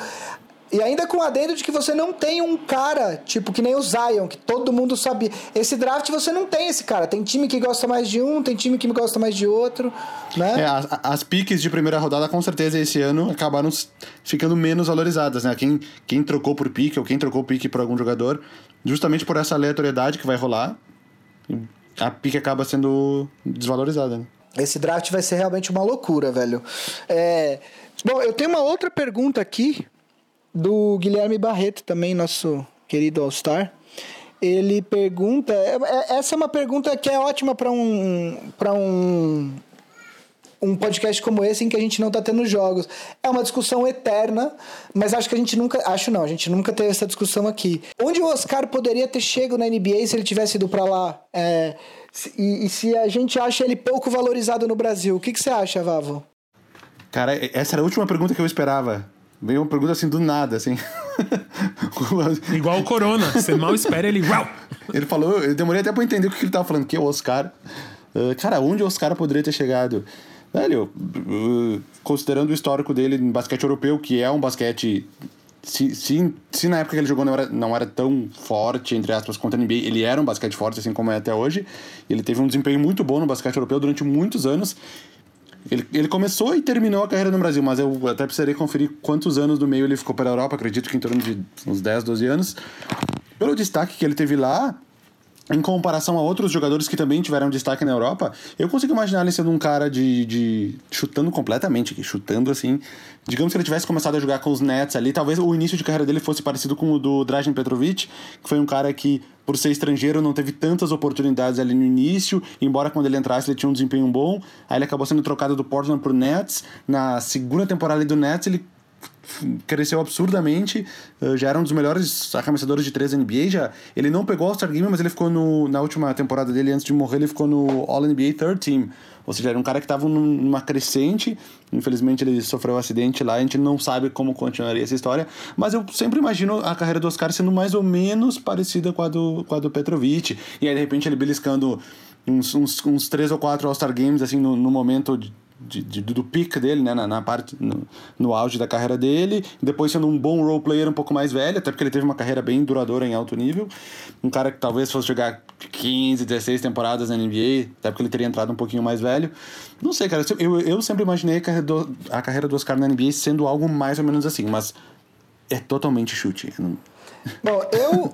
E ainda com o adendo de que você não tem um cara, tipo, que nem o Zion, que todo mundo sabia. Esse draft você não tem esse cara. Tem time que gosta mais de um, tem time que gosta mais de outro, né? É, as, as piques de primeira rodada, com certeza, esse ano acabaram ficando menos valorizadas, né? Quem, quem trocou por pique ou quem trocou pique por algum jogador, justamente por essa aleatoriedade que vai rolar, a pique acaba sendo desvalorizada, né? Esse draft vai ser realmente uma loucura, velho. É... Bom, eu tenho uma outra pergunta aqui do Guilherme Barreto, também nosso querido All-Star. Ele pergunta, é, é, essa é uma pergunta que é ótima para um um um podcast como esse em que a gente não está tendo jogos. É uma discussão eterna, mas acho que a gente nunca, acho não, a gente nunca teve essa discussão aqui. Onde o Oscar poderia ter chegado na NBA se ele tivesse ido para lá? É, e, e, se a gente acha ele pouco valorizado no Brasil, o que, que você acha, Vavo? Cara, essa era a última pergunta que eu esperava. Veio uma pergunta assim do nada, assim. Igual o Corona, você mal espera ele. ele falou, eu demorei até pra entender o que ele tava falando, que é o Oscar. Uh, cara, onde o Oscar poderia ter chegado? Velho, uh, considerando o histórico dele no basquete europeu, que é um basquete. Se, se, se na época que ele jogou não era, não era tão forte, entre aspas, contra a NBA, ele era um basquete forte, assim como é até hoje. Ele teve um desempenho muito bom no basquete europeu durante muitos anos. Ele, ele começou e terminou a carreira no Brasil, mas eu até precisaria conferir quantos anos do meio ele ficou pela Europa, acredito que em torno de uns 10, 12 anos. Pelo destaque que ele teve lá, em comparação a outros jogadores que também tiveram destaque na Europa, eu consigo imaginar ele sendo um cara de, de chutando completamente, chutando assim. Digamos que ele tivesse começado a jogar com os Nets ali, talvez o início de carreira dele fosse parecido com o do Dražen Petrovic, que foi um cara que, por ser estrangeiro, não teve tantas oportunidades ali no início, embora quando ele entrasse ele tinha um desempenho bom. Aí ele acabou sendo trocado do Portland pro Nets. Na segunda temporada do Nets, ele cresceu absurdamente, eh, já era um dos melhores arremessadores de três NBA, já, ele não pegou o All-Star Game, mas ele ficou no, na última temporada dele, antes de morrer, ele ficou no All-NBA Third Team, ou seja, era um cara que estava numa crescente, infelizmente ele sofreu um acidente lá, a gente não sabe como continuaria essa história, mas eu sempre imagino a carreira do Oscar sendo mais ou menos parecida com a do, com a do Petrovic, e aí de repente ele beliscando uns, uns, uns três ou quatro All-Star Games, assim, no, no momento... De, de, de, do pico dele, né, na, na parte, no, no, auge da carreira dele, depois sendo um bom role player um pouco mais velho, até porque ele teve uma carreira bem duradoura em alto nível, um cara que talvez fosse jogar 15, 16 temporadas na NBA, até porque ele teria entrado um pouquinho mais velho. Não sei, cara, eu, eu sempre imaginei a carreira, do, a carreira do Oscar na NBA sendo algo mais ou menos assim, mas é totalmente chute. Bom, eu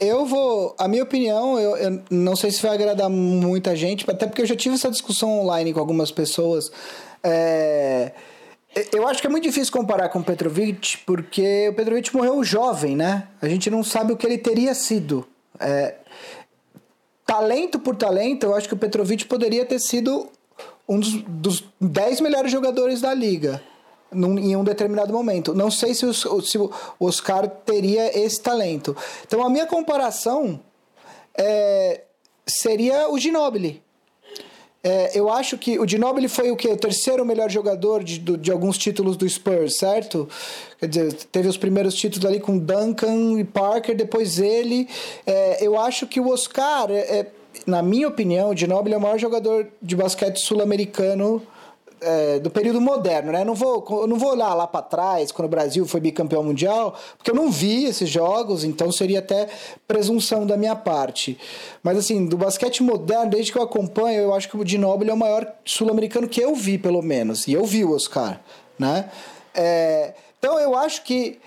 eu vou. A minha opinião, eu, eu, não sei se vai agradar muita gente, até porque eu já tive essa discussão online com algumas pessoas. É, eu acho que é muito difícil comparar com o Petrovic, porque o Petrovic morreu jovem, né? A gente não sabe o que ele teria sido. É, talento por talento, eu acho que o Petrovic poderia ter sido um dos, dos 10 melhores jogadores da liga num, em um determinado momento. Não sei se, os, se o Oscar teria esse talento. Então a minha comparação é, seria o Ginobili. É, eu acho que o Ginobili foi o que? O terceiro melhor jogador de, de alguns títulos do Spurs, certo? Quer dizer, teve os primeiros títulos ali com Duncan e Parker, depois ele. É, eu acho que o Oscar, é, é na minha opinião, o Ginobili é o maior jogador de basquete sul-americano é, do período moderno, né? Não vou, eu não vou olhar lá para trás, quando o Brasil foi bicampeão mundial, porque eu não vi esses jogos, então seria até presunção da minha parte. Mas assim, do basquete moderno, desde que eu acompanho, eu acho que o Ginóbili é o maior sul-americano que eu vi, pelo menos. E eu vi o Oscar, né? É, então eu acho que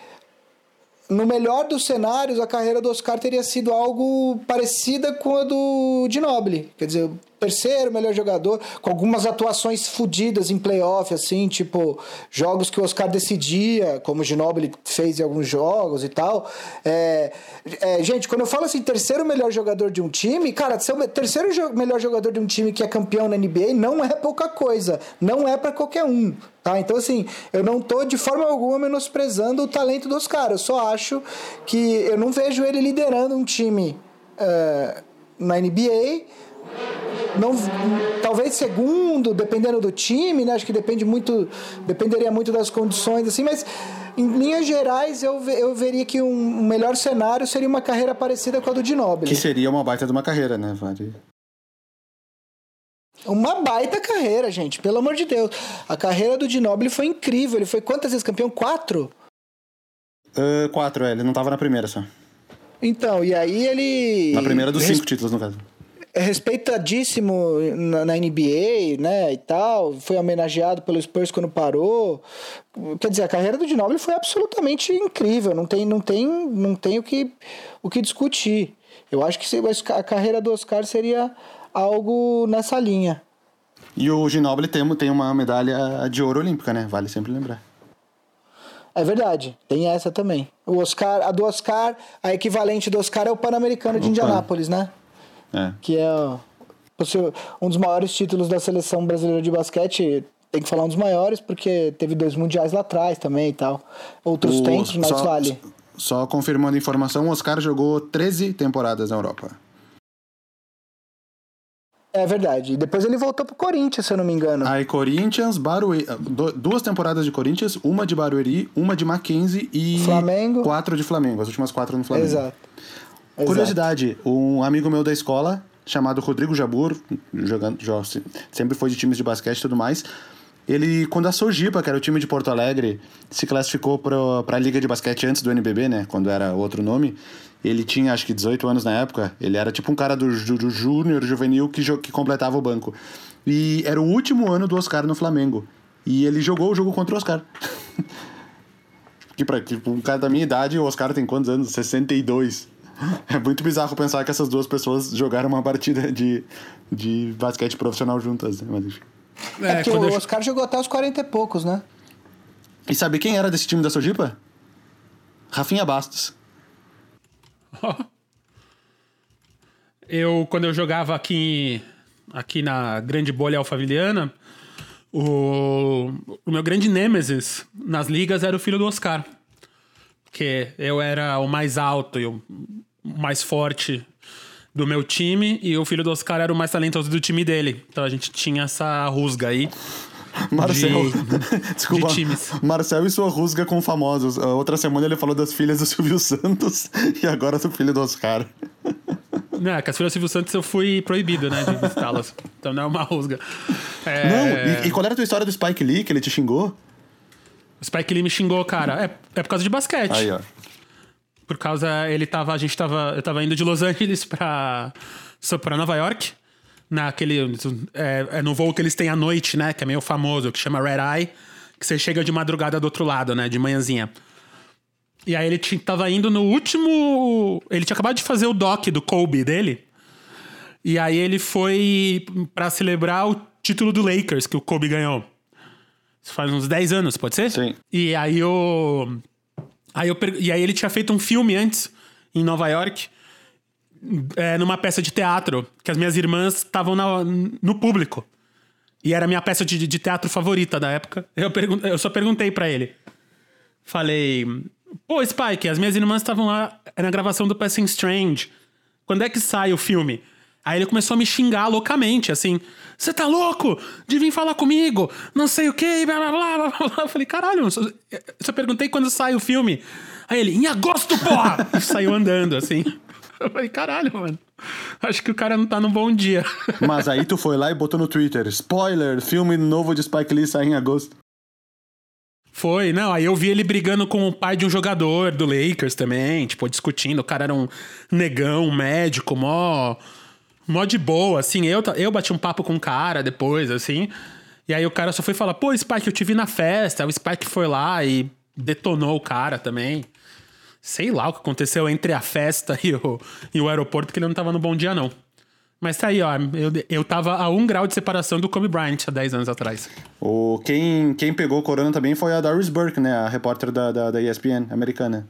no melhor dos cenários, a carreira do Oscar teria sido algo parecida com a do Ginobili. Quer dizer, terceiro melhor jogador, com algumas atuações fodidas em playoff, assim, tipo, jogos que o Oscar decidia, como o Ginobili fez em alguns jogos e tal. É, é, gente, quando eu falo assim, terceiro melhor jogador de um time, cara, ser o terceiro melhor jogador de um time que é campeão na NBA não é pouca coisa, não é para qualquer um. Tá? Então, assim, eu não tô de forma alguma menosprezando o talento dos caras. Eu só acho que eu não vejo ele liderando um time uh, na NBA não talvez segundo, dependendo do time, né? Acho que depende muito, dependeria muito das condições assim, mas Em linhas gerais, eu, eu veria que um melhor cenário seria uma carreira parecida com a do Ginobili. Que seria uma baita de uma carreira, né? Vale. Uma baita carreira, gente, pelo amor de Deus. A carreira do Ginobili foi incrível. Ele foi quantas vezes campeão? Quatro? Ah, quatro, é, ele não tava na primeira só. Então, e aí ele. Na primeira dos res- cinco títulos, no caso. É respeitadíssimo na, na NBA, né, e tal. Foi homenageado pelo Spurs quando parou. Quer dizer, a carreira do Ginobili foi absolutamente incrível. Não tem, não tem, não tem o, que, o que discutir. Eu acho que a carreira do Oscar seria algo nessa linha. E o Ginobili tem, tem uma medalha de ouro olímpica, né? Vale sempre lembrar. É verdade, tem essa também. O Oscar, a do Oscar, a equivalente do Oscar é o Pan-Americano de. Indianápolis, né? É. Que é possi- um dos maiores títulos da seleção brasileira de basquete. Tem que falar um dos maiores, porque teve dois mundiais lá atrás também e tal. Outros O- tempos, mas só, vale. Só confirmando a informação, o Oscar jogou 13 temporadas na Europa. É verdade. Depois ele voltou pro Corinthians, se eu não me engano. Aí Corinthians, Barueri, du- duas temporadas de Corinthians, uma de Barueri, uma de Mackenzie e Flamengo. quatro de Flamengo, as últimas quatro no Flamengo. Exato. Exato. Curiosidade, um amigo meu da escola, chamado Rodrigo Jabur, jogando, jo- se- sempre foi de times de basquete e tudo mais, ele, quando a Sojipa, que era o time de Porto Alegre, se classificou pro, pra Liga de Basquete antes do NBB, né, quando era outro nome, ele tinha acho que 18 anos na época, ele era tipo um cara do, do júnior, juvenil, que, que completava o banco. E era o último ano do Oscar no Flamengo. E ele jogou o jogo contra o Oscar. que pra um cara da minha idade, o Oscar tem quantos anos? 62. É muito bizarro pensar que essas duas pessoas jogaram uma partida de, de basquete profissional juntas, né? Mas, enfim. É, porque quando o eu- Oscar jogou até os 40 e poucos, né? E sabe quem era desse time da Sojipa? Rafinha Bastos. Eu, quando eu jogava aqui, aqui na grande bolha alfaviliana, o, o meu grande nêmesis nas ligas era o filho do Oscar. Porque eu era o mais alto e o mais forte do meu time e o filho do Oscar era o mais talentoso do time dele. Então a gente tinha essa rusga aí. Marcel. De- Desculpa. de times. Marcel e sua rusga com famosos. A outra semana ele falou das filhas do Silvio Santos e agora do filho do Oscar. Não, com as filhas do Silvio Santos eu fui proibido, né, de visitá-las. Então não é uma rusga. É, Não, e, e qual era a tua história do Spike Lee, que ele te xingou? O Spike Lee me xingou, cara. É, é por causa de basquete. Aí, ó. Por causa. Ele tava. A gente tava. Eu tava indo de Los Angeles pra. pra Nova York. Naquele. É, é no voo que eles têm à noite, né? Que é meio famoso, que chama Red Eye. Que você chega de madrugada do outro lado, né? De manhãzinha. E aí ele tava indo no último. Ele tinha acabado de fazer o doc do Kobe dele. E aí ele foi pra celebrar o título do Lakers que o Kobe ganhou. Isso faz uns 10 anos, pode ser? Sim. E aí o. Aí eu per- E aí ele tinha feito um filme antes, em Nova York, é, numa peça de teatro, que as minhas irmãs estavam no público. E era a minha peça de, de teatro favorita da época. Eu, pergun- eu só perguntei pra ele. Falei, pô, Spike, as minhas irmãs estavam lá na gravação do Passing Strange. Quando é que sai o filme? Aí ele começou a me xingar loucamente, assim. Você tá louco? De vir falar comigo? Não sei o quê, blá blá blá blá blá. Eu falei, caralho, só, eu só perguntei quando sai o filme. Aí ele, em agosto, porra! E saiu andando, assim. Eu falei, caralho, mano. Acho que o cara não tá num bom dia. Mas aí tu foi lá e botou no Twitter: spoiler, filme novo de Spike Lee sai em agosto. Foi, não. Aí eu vi ele brigando com o pai de um jogador do Lakers também, tipo, discutindo. O cara era um negão, um médico, mó. Mó de boa, assim. Eu, eu bati um papo com o cara depois, assim. E aí o cara só foi falar, pô, Spike, eu te vi na festa. O Spike foi lá e detonou o cara também. Sei lá o que aconteceu entre a festa e o, e o aeroporto, porque ele não tava no bom dia, não. Mas tá aí, ó. Eu, eu tava a um grau de separação do Kobe Bryant há 10 anos atrás. O, quem, quem pegou o corona também foi a Doris Burke, né? A repórter da, da, da ESPN americana.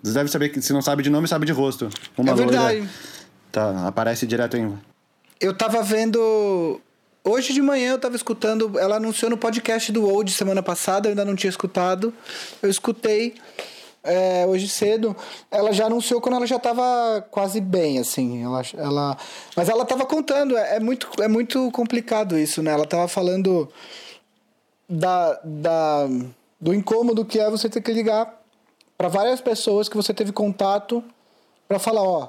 Você deve saber que, se não sabe de nome, sabe de rosto. Uma É loira. Tá, aparece direto em. Eu tava vendo. Hoje de manhã eu tava escutando. Ela anunciou no podcast do Old semana passada, eu ainda não tinha escutado. Eu escutei é, hoje cedo. Ela já anunciou quando ela já tava quase bem, assim. Ela, ela, mas ela tava contando, é, é muito, é muito complicado isso, né? Ela tava falando da, da, do incômodo que é você ter que ligar para várias pessoas que você teve contato para falar, ó,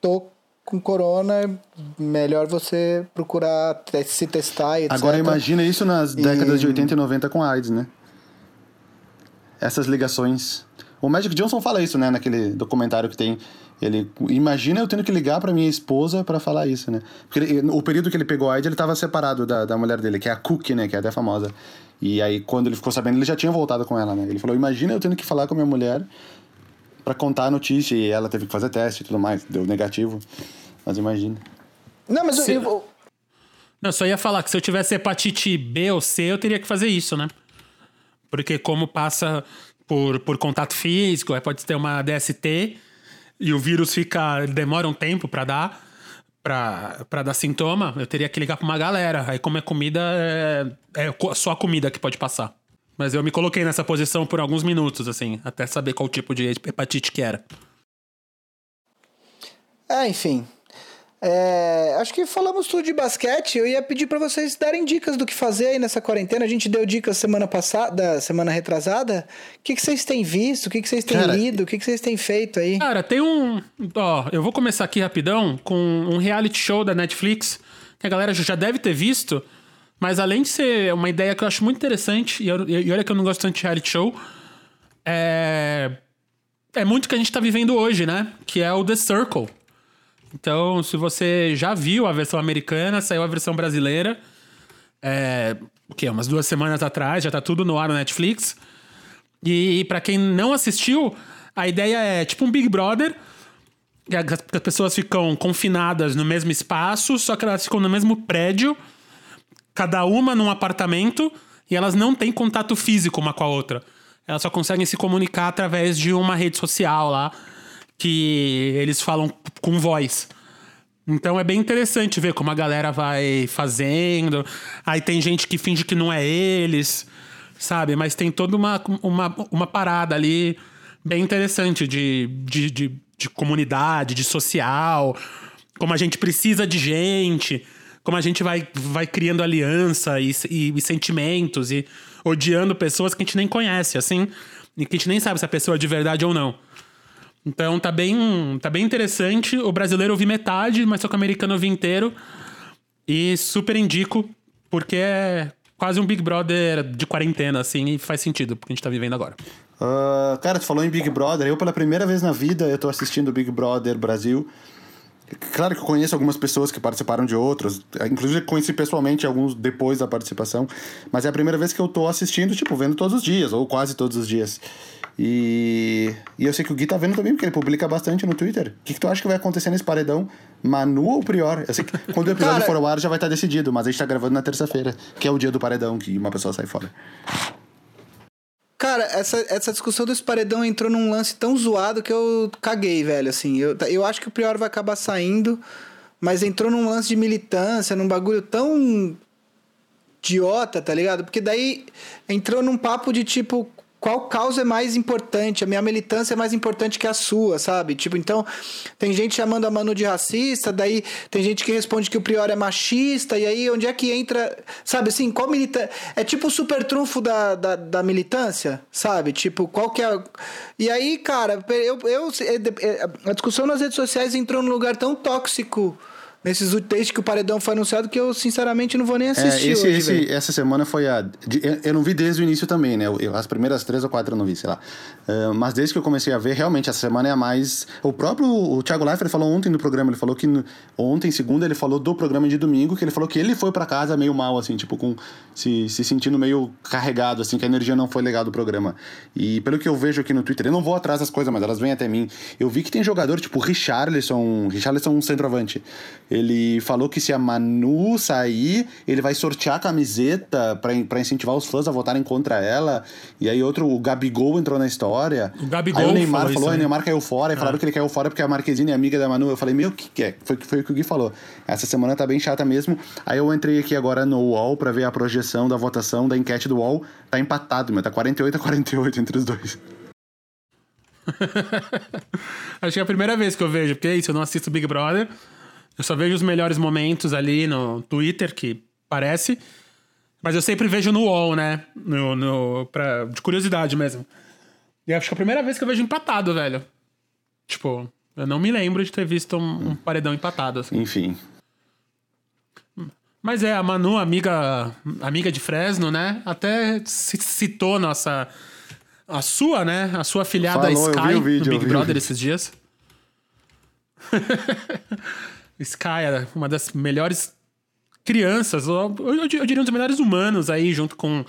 tô com corona, melhor você procurar se testar, etc. Agora imagina isso nas décadas E- de 80 e 90 com AIDS, né? Essas ligações. O Magic Johnson fala isso, né, naquele documentário que tem. Ele imagina eu tendo que ligar pra minha esposa pra falar isso, né? Porque ele- o período que ele pegou AIDS, ele tava separado da, da mulher dele, que é a Cookie, né, que é até famosa. E aí quando ele ficou sabendo, ele já tinha voltado com ela, né? Ele falou: "Imagina eu tendo que falar com a minha mulher pra contar a notícia e ela teve que fazer teste e tudo mais, deu negativo". Mas imagina. Não, mas eu- Se- eu, Não, só ia falar que se eu tivesse hepatite B ou C, eu teria que fazer isso, né? Porque como passa por, por contato físico, aí pode ter uma DST e o vírus fica demora um tempo pra dar pra, pra dar sintoma, eu teria que ligar pra uma galera. Aí como é comida, é, é só a comida que pode passar. Mas eu me coloquei nessa posição por alguns minutos, assim, até saber qual tipo de hepatite que era. É, enfim. É, acho que falamos tudo de basquete. Eu ia pedir pra vocês darem dicas do que fazer aí nessa quarentena. A gente deu dicas semana passada, semana retrasada. O que, que vocês têm visto? O que, que vocês têm Cara, lido? O que, que vocês têm feito aí? Cara, tem um. Ó, eu vou começar aqui rapidão com um reality show da Netflix que a galera já deve ter visto, mas além de ser uma ideia que eu acho muito interessante, e, eu- e olha que eu não gosto tanto de reality show, é. É muito o que a gente tá vivendo hoje, né? Que é o The Circle. Então, se você já viu a versão americana, saiu a versão brasileira. É, o quê? Umas duas semanas atrás, já tá tudo no ar no Netflix. E pra quem não assistiu, a ideia é tipo um Big Brother. que as pessoas ficam confinadas no mesmo espaço, só que elas ficam no mesmo prédio, cada uma num apartamento, e elas não têm contato físico uma com a outra. Elas só conseguem se comunicar através de uma rede social lá, que eles falam com voz. Então é bem interessante ver como a galera vai fazendo. Aí tem gente que finge que não é eles, sabe? Mas tem toda uma, uma, uma parada ali bem interessante de, de, de, de comunidade, de social, como a gente precisa de gente, como a gente vai, vai criando aliança e, e, e sentimentos e odiando pessoas que a gente nem conhece, assim, e que a gente nem sabe se a pessoa é de verdade ou não. Então tá bem, tá bem interessante. O brasileiro eu vi metade, mas só que o americano eu vi inteiro. E super indico, porque é quase um Big Brother de quarentena, assim, e faz sentido porque a gente tá vivendo agora. Ah, cara, tu falou em Big Brother. Eu, pela primeira vez na vida, eu tô assistindo Big Brother Brasil. Claro que eu conheço algumas pessoas que participaram de outros. Inclusive, conheci pessoalmente alguns depois da participação. Mas é a primeira vez que eu tô assistindo, tipo, vendo todos os dias, ou quase todos os dias. E, e eu sei que o Gui tá vendo também, porque ele publica bastante no Twitter. O que, que tu acha que vai acontecer nesse paredão? Manu ou Prior? Eu sei que quando o episódio Cara- for ao ar já vai estar decidido, mas a gente tá gravando na terça-feira, que é o dia do paredão, que uma pessoa sai fora. Cara, essa, essa discussão desse paredão entrou num lance tão zoado que eu caguei, velho. Assim, eu, eu acho que o Prior vai acabar saindo, mas entrou num lance de militância, num bagulho tão idiota, tá ligado? Porque daí entrou num papo de tipo. Qual causa é mais importante? A minha militância é mais importante que a sua, sabe? Tipo, então, tem gente chamando a Manu de racista, daí tem gente que responde que o Prior é machista, e aí onde é que entra. Sabe assim, qual militância. É tipo o super trunfo da, da, da militância, sabe? Tipo, qual que é. E aí, cara, eu, eu, a discussão nas redes sociais entrou num lugar tão tóxico nesses desde que o paredão foi anunciado que eu sinceramente não vou nem assistir É, esse, hoje, esse- essa semana foi a. de- eu- eu não vi desde o início também, né? Eu- as primeiras três ou quatro eu não vi, sei lá. Ah, mas desde que eu comecei a ver, realmente, essa semana é a mais. O próprio o Thiago Leifert falou ontem no programa, ele falou que. no- ontem, segunda, ele falou do programa de domingo, que ele falou que ele foi pra casa meio mal, assim, tipo, com. Se, se sentindo meio carregado, assim, que a energia não foi legal do programa. E pelo que eu vejo aqui no Twitter, eu não vou atrás das coisas, mas elas vêm até mim. Eu vi que tem jogador, tipo, Richarlison. Richarlison, um centroavante. Ele falou que se a Manu sair, ele vai sortear a camiseta pra, pra incentivar os fãs a votarem contra ela. E aí outro, o Gabigol entrou na história. O Gabigol aí o Neymar falou falou, o né? Neymar caiu fora. E falaram que ele caiu fora porque a Marquezine é amiga da Manu. Eu falei, meu, o que, que é? Foi, foi o que o Gui falou. Essa semana tá bem chata mesmo. Aí eu entrei aqui agora no UOL pra ver a projeção da votação da enquete do UOL. Tá empatado, meu. Tá 48 a 48 entre os dois. Acho que é a primeira vez que eu vejo, porque é isso, eu não assisto Big Brother. Eu só vejo os melhores momentos ali no Twitter, que parece. Mas eu sempre vejo no UOL, né? No, no, pra, de curiosidade mesmo. E acho que é a primeira vez que eu vejo empatado, velho. Tipo, eu não me lembro de ter visto um, um paredão empatado, assim. Enfim. Mas é, a Manu, amiga, amiga de Fresno, né? Até citou nossa. A sua, né? A sua afilhada Falou, Sky vídeo, no Big Brother esses dias. Sky uma das melhores crianças, ou eu, eu diria um dos melhores humanos aí, junto com.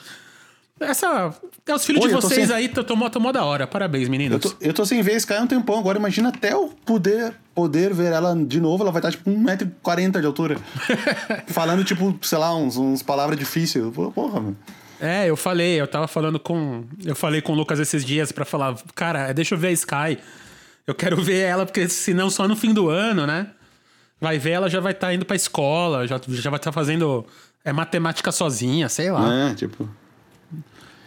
Essa. É os filhos Oi, de eu vocês sem- aí, tomou, tomou da hora. Parabéns, Eu meninos. tô, eu tô sem ver Sky há um tempão agora. Imagina até eu poder, poder ver ela de novo. Ela vai estar tipo 1,40m de altura. Falando, tipo, sei lá, uns, uns palavras difíceis. Porra, mano. É, eu falei, eu tava falando com. Eu falei com o Lucas esses dias pra falar, cara, deixa eu ver a Sky. Eu quero ver ela, porque senão só no fim do ano, né? Vai ver, ela já vai estar indo pra escola, já, já vai estar fazendo é, matemática sozinha, sei lá. É, tipo.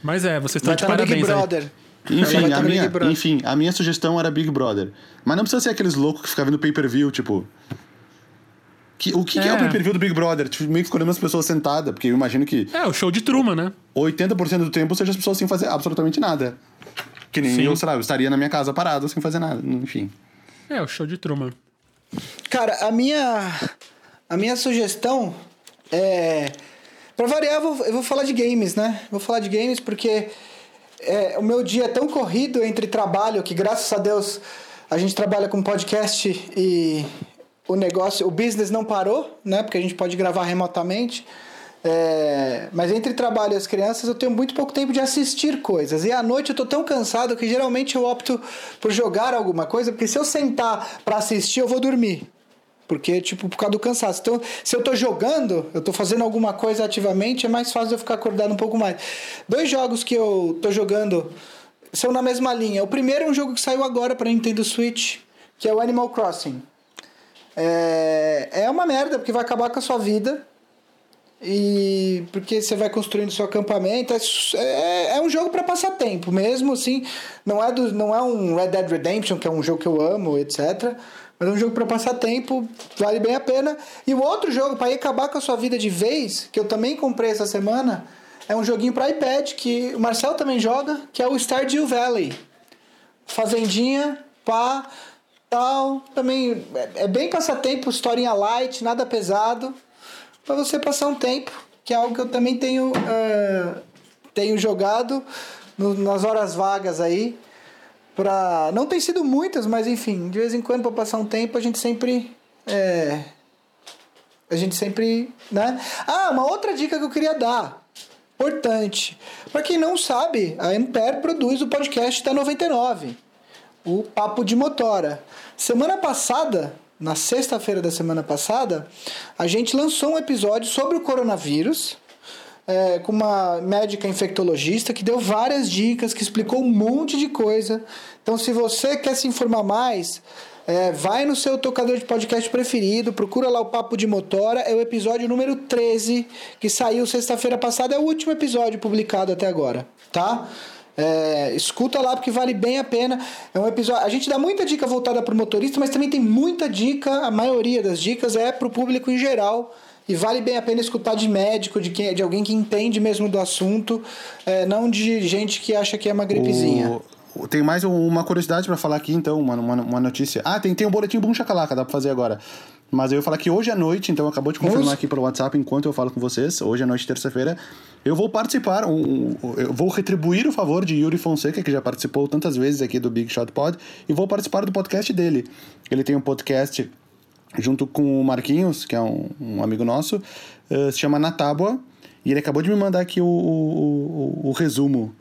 Mas é, vocês estão de Big parabéns aí. Brother. Ela Enfim a, tá Big minha, Brother. enfim, a minha sugestão era Big Brother. Mas não precisa ser aqueles loucos que ficam vendo pay-per-view, tipo. Que, o que que é. É. o pay-per-view do Big Brother? Tipo, meio que escolhendo as pessoas sentadas, porque eu imagino que É, o show de Truman, né? 80% do tempo seja as pessoas sem fazer absolutamente nada. Que nem Sim. eu, sei lá, eu estaria na minha casa parado sem fazer nada. Enfim. É, o show de Truman. Cara, a minha. A minha sugestão é. Pra variar, eu vou, eu vou falar de games, né? Vou falar de games porque é, o meu dia é tão corrido entre trabalho que, graças a Deus, a gente trabalha com podcast e o negócio, o business não parou, né? Porque a gente pode gravar remotamente. É, mas entre trabalho e as crianças eu tenho muito pouco tempo de assistir coisas. E à noite eu tô tão cansado que geralmente eu opto por jogar alguma coisa, porque se eu sentar pra assistir, eu vou dormir. Porque, tipo, por causa do cansaço. Então, se eu tô jogando, eu tô fazendo alguma coisa ativamente, é mais fácil eu ficar acordado um pouco mais. Dois jogos que eu tô jogando são na mesma linha. O primeiro é um jogo que saiu agora pra Nintendo Switch, que é o Animal Crossing. É, é uma merda, porque vai acabar com a sua vida. E porque você vai construindo seu acampamento. É, é, é um jogo para passar tempo mesmo, assim. Não é, do, não é um Red Dead Redemption, que é um jogo que eu amo, etc. Mas é um jogo para passar tempo, vale bem a pena. E o outro jogo, para acabar com a sua vida de vez, que eu também comprei essa semana, é um joguinho para iPad, que o Marcel também joga, que é o Stardew Valley. Fazendinha, pá, tal. Também é, é bem passatempo, historinha light, nada pesado. Pra você passar um tempo, que é algo que eu também tenho, eh, tenho jogado no- nas horas vagas aí. Pra... Não tem sido muitas, mas enfim, de vez em quando, para passar um tempo, a gente sempre. é, A gente sempre. Né? Ah, uma outra dica que eu queria dar. Importante. Para quem não sabe, a Ampere produz o podcast da 99 o Papo de Motora. Semana passada, na sexta-feira da semana passada, a gente lançou um episódio sobre o coronavírus. é, com uma médica infectologista que deu várias dicas, que explicou um monte de coisa. Então, se você quer se informar mais, é, vai no seu tocador de podcast preferido, procura lá o Papo de Motora, é o episódio número 13, que saiu sexta-feira passada, é o último episódio publicado até agora, tá? É, escuta lá porque vale bem a pena. É um episódio. A gente dá muita dica voltada para o motorista, mas também tem muita dica. A maioria das dicas é para o público em geral. E vale bem a pena escutar de médico, de, quem, de alguém que entende mesmo do assunto, é, não de gente que acha que é uma gripezinha. O- Tem mais um- uma curiosidade pra falar aqui, então, uma, uma, uma notícia. Ah, tem, tem um boletim Boom Chacalaca, dá pra fazer agora. Mas eu ia falar que hoje à noite, então acabou de confirmar Nossa. aqui pelo WhatsApp enquanto eu falo com vocês, hoje à noite, terça-feira, eu vou participar, um- um- eu vou retribuir o favor de Yuri Fonseca, que já participou tantas vezes aqui do Big Shot Pod, e vou participar do podcast dele. Ele tem um podcast junto com o Marquinhos, que é um, um amigo nosso, eh, se chama Na Tábua, e ele acabou de me mandar aqui o, o, o- o resumo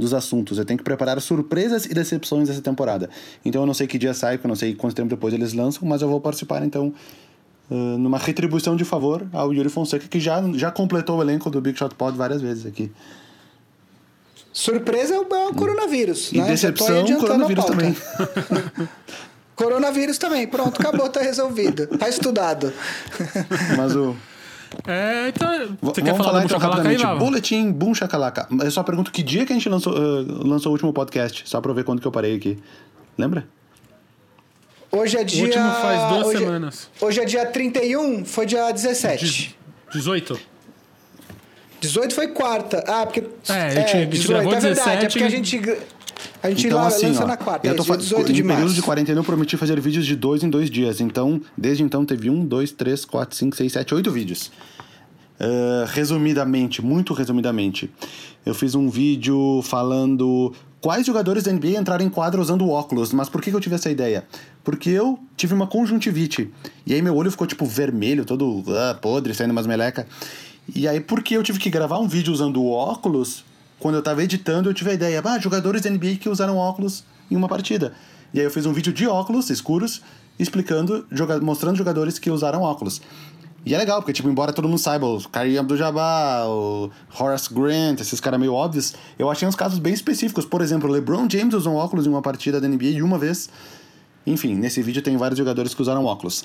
dos assuntos. Eu tenho que preparar surpresas e decepções dessa temporada. Então eu não sei que dia sai, eu não sei quanto tempo depois eles lançam, mas eu vou participar então eh, numa retribuição de favor ao Yuri Fonseca, que já, já completou o elenco do Big Shot Pod várias vezes aqui. Surpresa é o, é o coronavírus. E né? Decepção, coronavírus também. Coronavírus também. Pronto, acabou, tá resolvido. Tá estudado. Mas o. É, então. Você quer Vamos falar, falar então aí, rapidamente. Vava? Boletim Boom Chacalaca. Eu só pergunto que dia que a gente lançou, eh, lançou o último podcast, só pra eu ver quando que eu parei aqui. Lembra? Hoje é O dia. último faz duas hoje, semanas. Hoje é dia 31, foi dia 17. 18? 18 foi quarta. Ah, porque. É, gente gravou é verdade. É 17, porque a gente. A gente Então, lá- assim, lança ó, na quarta. eu é tô dia fa- 18 de em período março. de quarentena eu prometi fazer vídeos de dois em dois dias. Então, desde então teve um, dois, três, quatro, cinco, seis, sete, oito vídeos. Ah, resumidamente, muito resumidamente, eu fiz um vídeo falando quais jogadores da NBA entraram em quadra usando óculos. Mas por que que eu tive essa ideia? Porque eu tive uma conjuntivite. E aí meu olho ficou tipo vermelho, todo ah, podre, saindo umas meleca. E aí, porque eu tive que gravar um vídeo usando óculos, quando eu tava editando, eu tive a ideia, ah, jogadores da NBA que usaram óculos em uma partida. E aí eu fiz um vídeo de óculos escuros, explicando, joga mostrando jogadores que usaram óculos. E é legal, porque, tipo, embora todo mundo saiba, o Kareem Abdul-Jabbar, o Horace Grant, esses caras meio óbvios, eu achei uns casos bem específicos. Por exemplo, o LeBron James usou óculos em uma partida da NBA uma vez. Enfim, nesse vídeo tem vários jogadores que usaram óculos.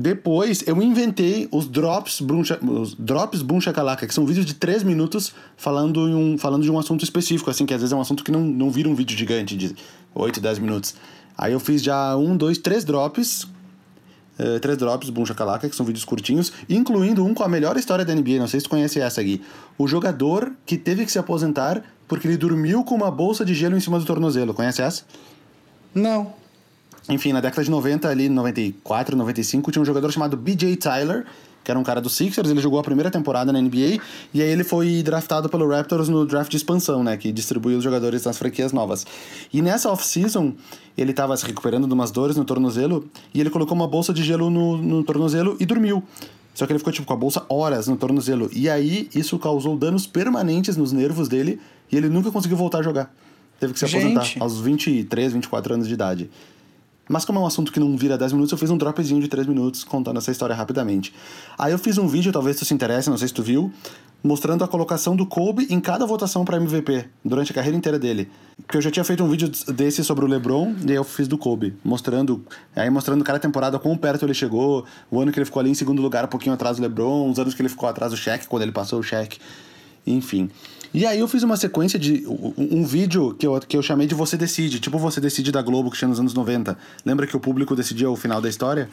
Depois, eu inventei os Drops Boom, os drops Boom Shakalaka, que são vídeos de 3 minutos falando, um, falando de um assunto específico, assim, que às vezes é um assunto que não, não vira um vídeo gigante de 8, 10 minutos. Aí eu fiz já um, dois, três drops eh, três drops, Boom Shakalaka, que são vídeos curtinhos, incluindo um com a melhor história da NBA, não sei se tu conhece essa aqui. O jogador que teve que se aposentar porque ele dormiu com uma bolsa de gelo em cima do tornozelo. Conhece essa? Não. Enfim, na década de 90, ali, 94, 95, tinha um jogador chamado BJ Tyler, que era um cara do Sixers, ele jogou a primeira temporada na NBA, e aí ele foi draftado pelo Raptors no draft de expansão, né, que distribui os jogadores nas franquias novas. E nessa off-season, ele tava se recuperando de umas dores no tornozelo, e ele colocou uma bolsa de gelo no, no tornozelo e dormiu. Só que ele ficou, tipo, com a bolsa horas no tornozelo. E aí, isso causou danos permanentes nos nervos dele, e ele nunca conseguiu voltar a jogar. Teve que se aposentar Gente. aos 23, 24 anos de idade. Mas como é um assunto que não vira 10 minutos, eu fiz um dropzinho de 3 minutos contando essa história rapidamente. Aí eu fiz um vídeo, talvez tu se interesse, não sei se tu viu, mostrando a colocação do Kobe em cada votação para MVP, durante a carreira inteira dele. Porque eu já tinha feito um vídeo desse sobre o LeBron, e eu fiz do Kobe, mostrando, aí mostrando cada temporada quão perto ele chegou, o ano que ele ficou ali em segundo lugar, um pouquinho atrás do LeBron, os anos que ele ficou atrás do Shaq, quando ele passou o Shaq, enfim. E aí eu fiz uma sequência de um, um vídeo que eu, que eu chamei de Você Decide, tipo Você Decide da Globo que tinha nos anos 90. Lembra que o público decidia o final da história?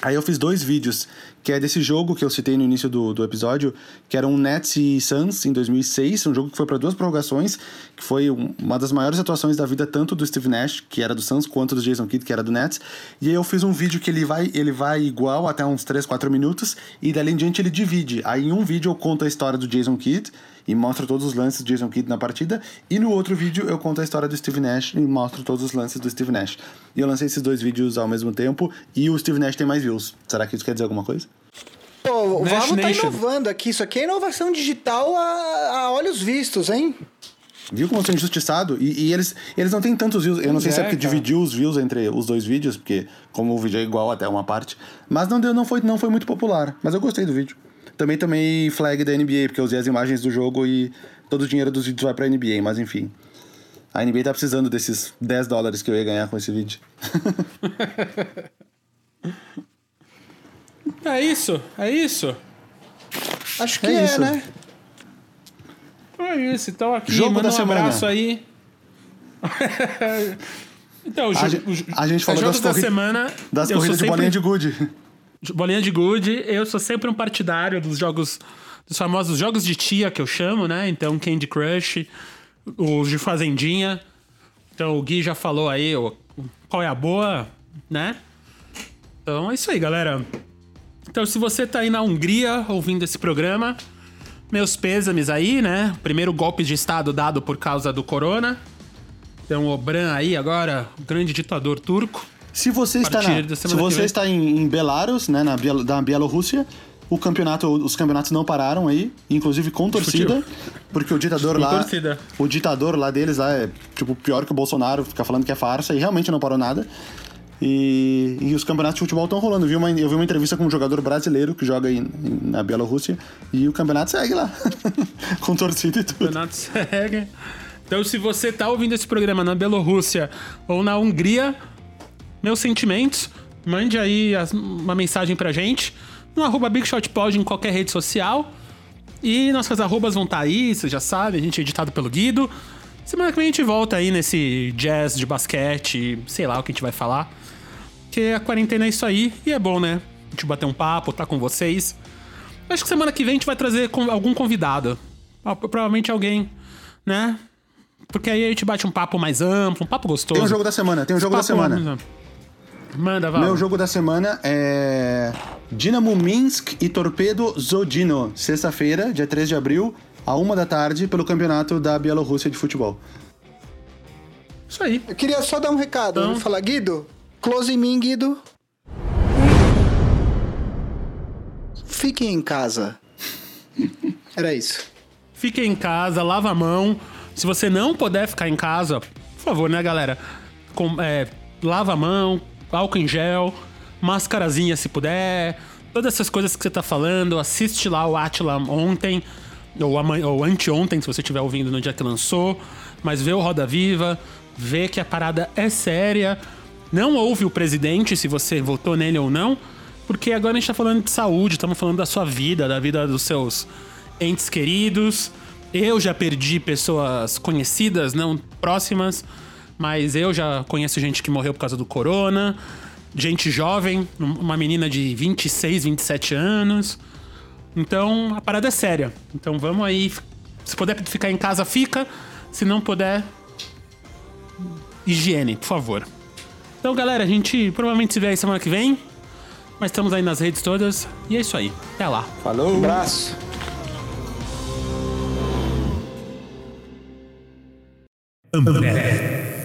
Aí eu fiz dois vídeos, que é desse jogo que eu citei no início do, do episódio, que era um Nets e Suns em 2006, um jogo que foi para duas prorrogações, que foi um- uma das maiores atuações da vida tanto do Steve Nash, que era do Suns, quanto do Jason Kidd, que era do Nets. E aí eu fiz um vídeo que ele vai, ele vai igual até uns 3, 4 minutos, e dali em diante ele divide. Aí em um vídeo eu conto a história do Jason Kidd, e mostro todos os lances do Jason Kidd na partida. E no outro vídeo eu conto a história do Steve Nash e mostro todos os lances do Steve Nash. E eu lancei esses dois vídeos ao mesmo tempo e o Steve Nash tem mais views. Será que isso quer dizer alguma coisa? Pô, o Nash Vavo tá Nation. inovando aqui. Isso aqui é inovação digital a, a olhos vistos, hein? Viu como eu sou injustiçado? E, e eles, eles não têm tantos views. Eu não sei se é é, porque cara. dividiu os views entre os dois vídeos, porque como o vídeo é igual até uma parte. Mas não, deu, não, foi, não foi muito popular. Mas eu gostei do vídeo. Também tomei flag da NBA, porque eu usei as imagens do jogo e todo o dinheiro dos vídeos vai pra NBA, mas enfim. A NBA tá precisando desses 10 dólares que eu ia ganhar com esse vídeo. É isso, é isso. Acho que É é, isso. né? É isso, então aqui, Jogo manda da um semana. abraço aí. então, o A jo- gente- a gente falou jogos das da semana. Das corridas de sempre- bolinha de gude. Bolinha de gude, eu sou sempre um partidário dos jogos, dos famosos jogos de tia que eu chamo, né? Então, Candy Crush, os de Fazendinha. Então, o Gui já falou aí qual é a boa, né? Então, é isso aí, galera. Então, se você tá aí na Hungria ouvindo esse programa, meus pêsames aí, né? Primeiro golpe de Estado dado por causa do corona. Então, o Bran aí agora, grande ditador turco. Se você está, na, se você está em, em Belarus, né, na Biel, da Bielorrússia, o campeonato, os campeonatos não pararam aí, inclusive com torcida, porque o ditador Com lá, torcida. o ditador lá deles lá é tipo pior que o Bolsonaro, fica falando que é farsa e realmente não parou nada. E, e os campeonatos de futebol estão rolando. Eu vi, uma, eu vi uma entrevista com um jogador brasileiro que joga aí na Bielorrússia e o campeonato segue lá, com torcida e tudo. campeonato segue. Então, se você tá ouvindo esse programa na Bielorrússia ou na Hungria, meus sentimentos, mande aí as- uma mensagem pra gente no arroba BigShotPod em qualquer rede social. E nossas arrobas vão estar aí, você já sabe, a gente é editado pelo Guido. Semana que vem a gente volta aí nesse jazz de basquete, sei lá o que a gente vai falar. Porque a quarentena é isso aí e é bom, né? A gente bater um papo, tá com vocês. Acho que semana que vem a gente vai trazer algum convidado. Provavelmente alguém, né? Porque aí a gente bate um papo mais amplo, um papo gostoso. Tem um jogo da semana, tem um jogo da semana. Manda, Val. Meu jogo da semana é Dinamo Minsk e Torpedo Zodino. Sexta-feira, dia 3 de abril, a uma da tarde, pelo campeonato da Bielorrússia de futebol. Isso aí. Eu queria só dar um recado. Então. falar, Guido, close em mim, Guido. Fiquem em casa. Era isso. Fique em casa, lava a mão. Se você não puder ficar em casa, por favor, né, galera? Com, é, lava a mão, álcool em gel, mascarazinha se puder. Todas essas coisas que você tá falando, assiste lá o Atila ontem, ou, ou anteontem, se você estiver ouvindo no dia que lançou. Mas vê o Roda Viva, vê que a parada é séria. Não ouve o presidente, se você votou nele ou não, porque agora a gente tá falando de saúde, estamos falando da sua vida, da vida dos seus entes queridos. Eu já perdi pessoas conhecidas, não próximas, mas eu já conheço gente que morreu por causa do corona, gente jovem, uma menina de 26, 27 anos. Então a parada é séria. Então vamos aí. Se puder ficar em casa, fica. Se não puder, higiene, por favor. Então, galera, a gente provavelmente se vê aí semana que vem. Mas estamos aí nas redes todas. E é isso aí. Até lá. Falou! Abraço. Ambev.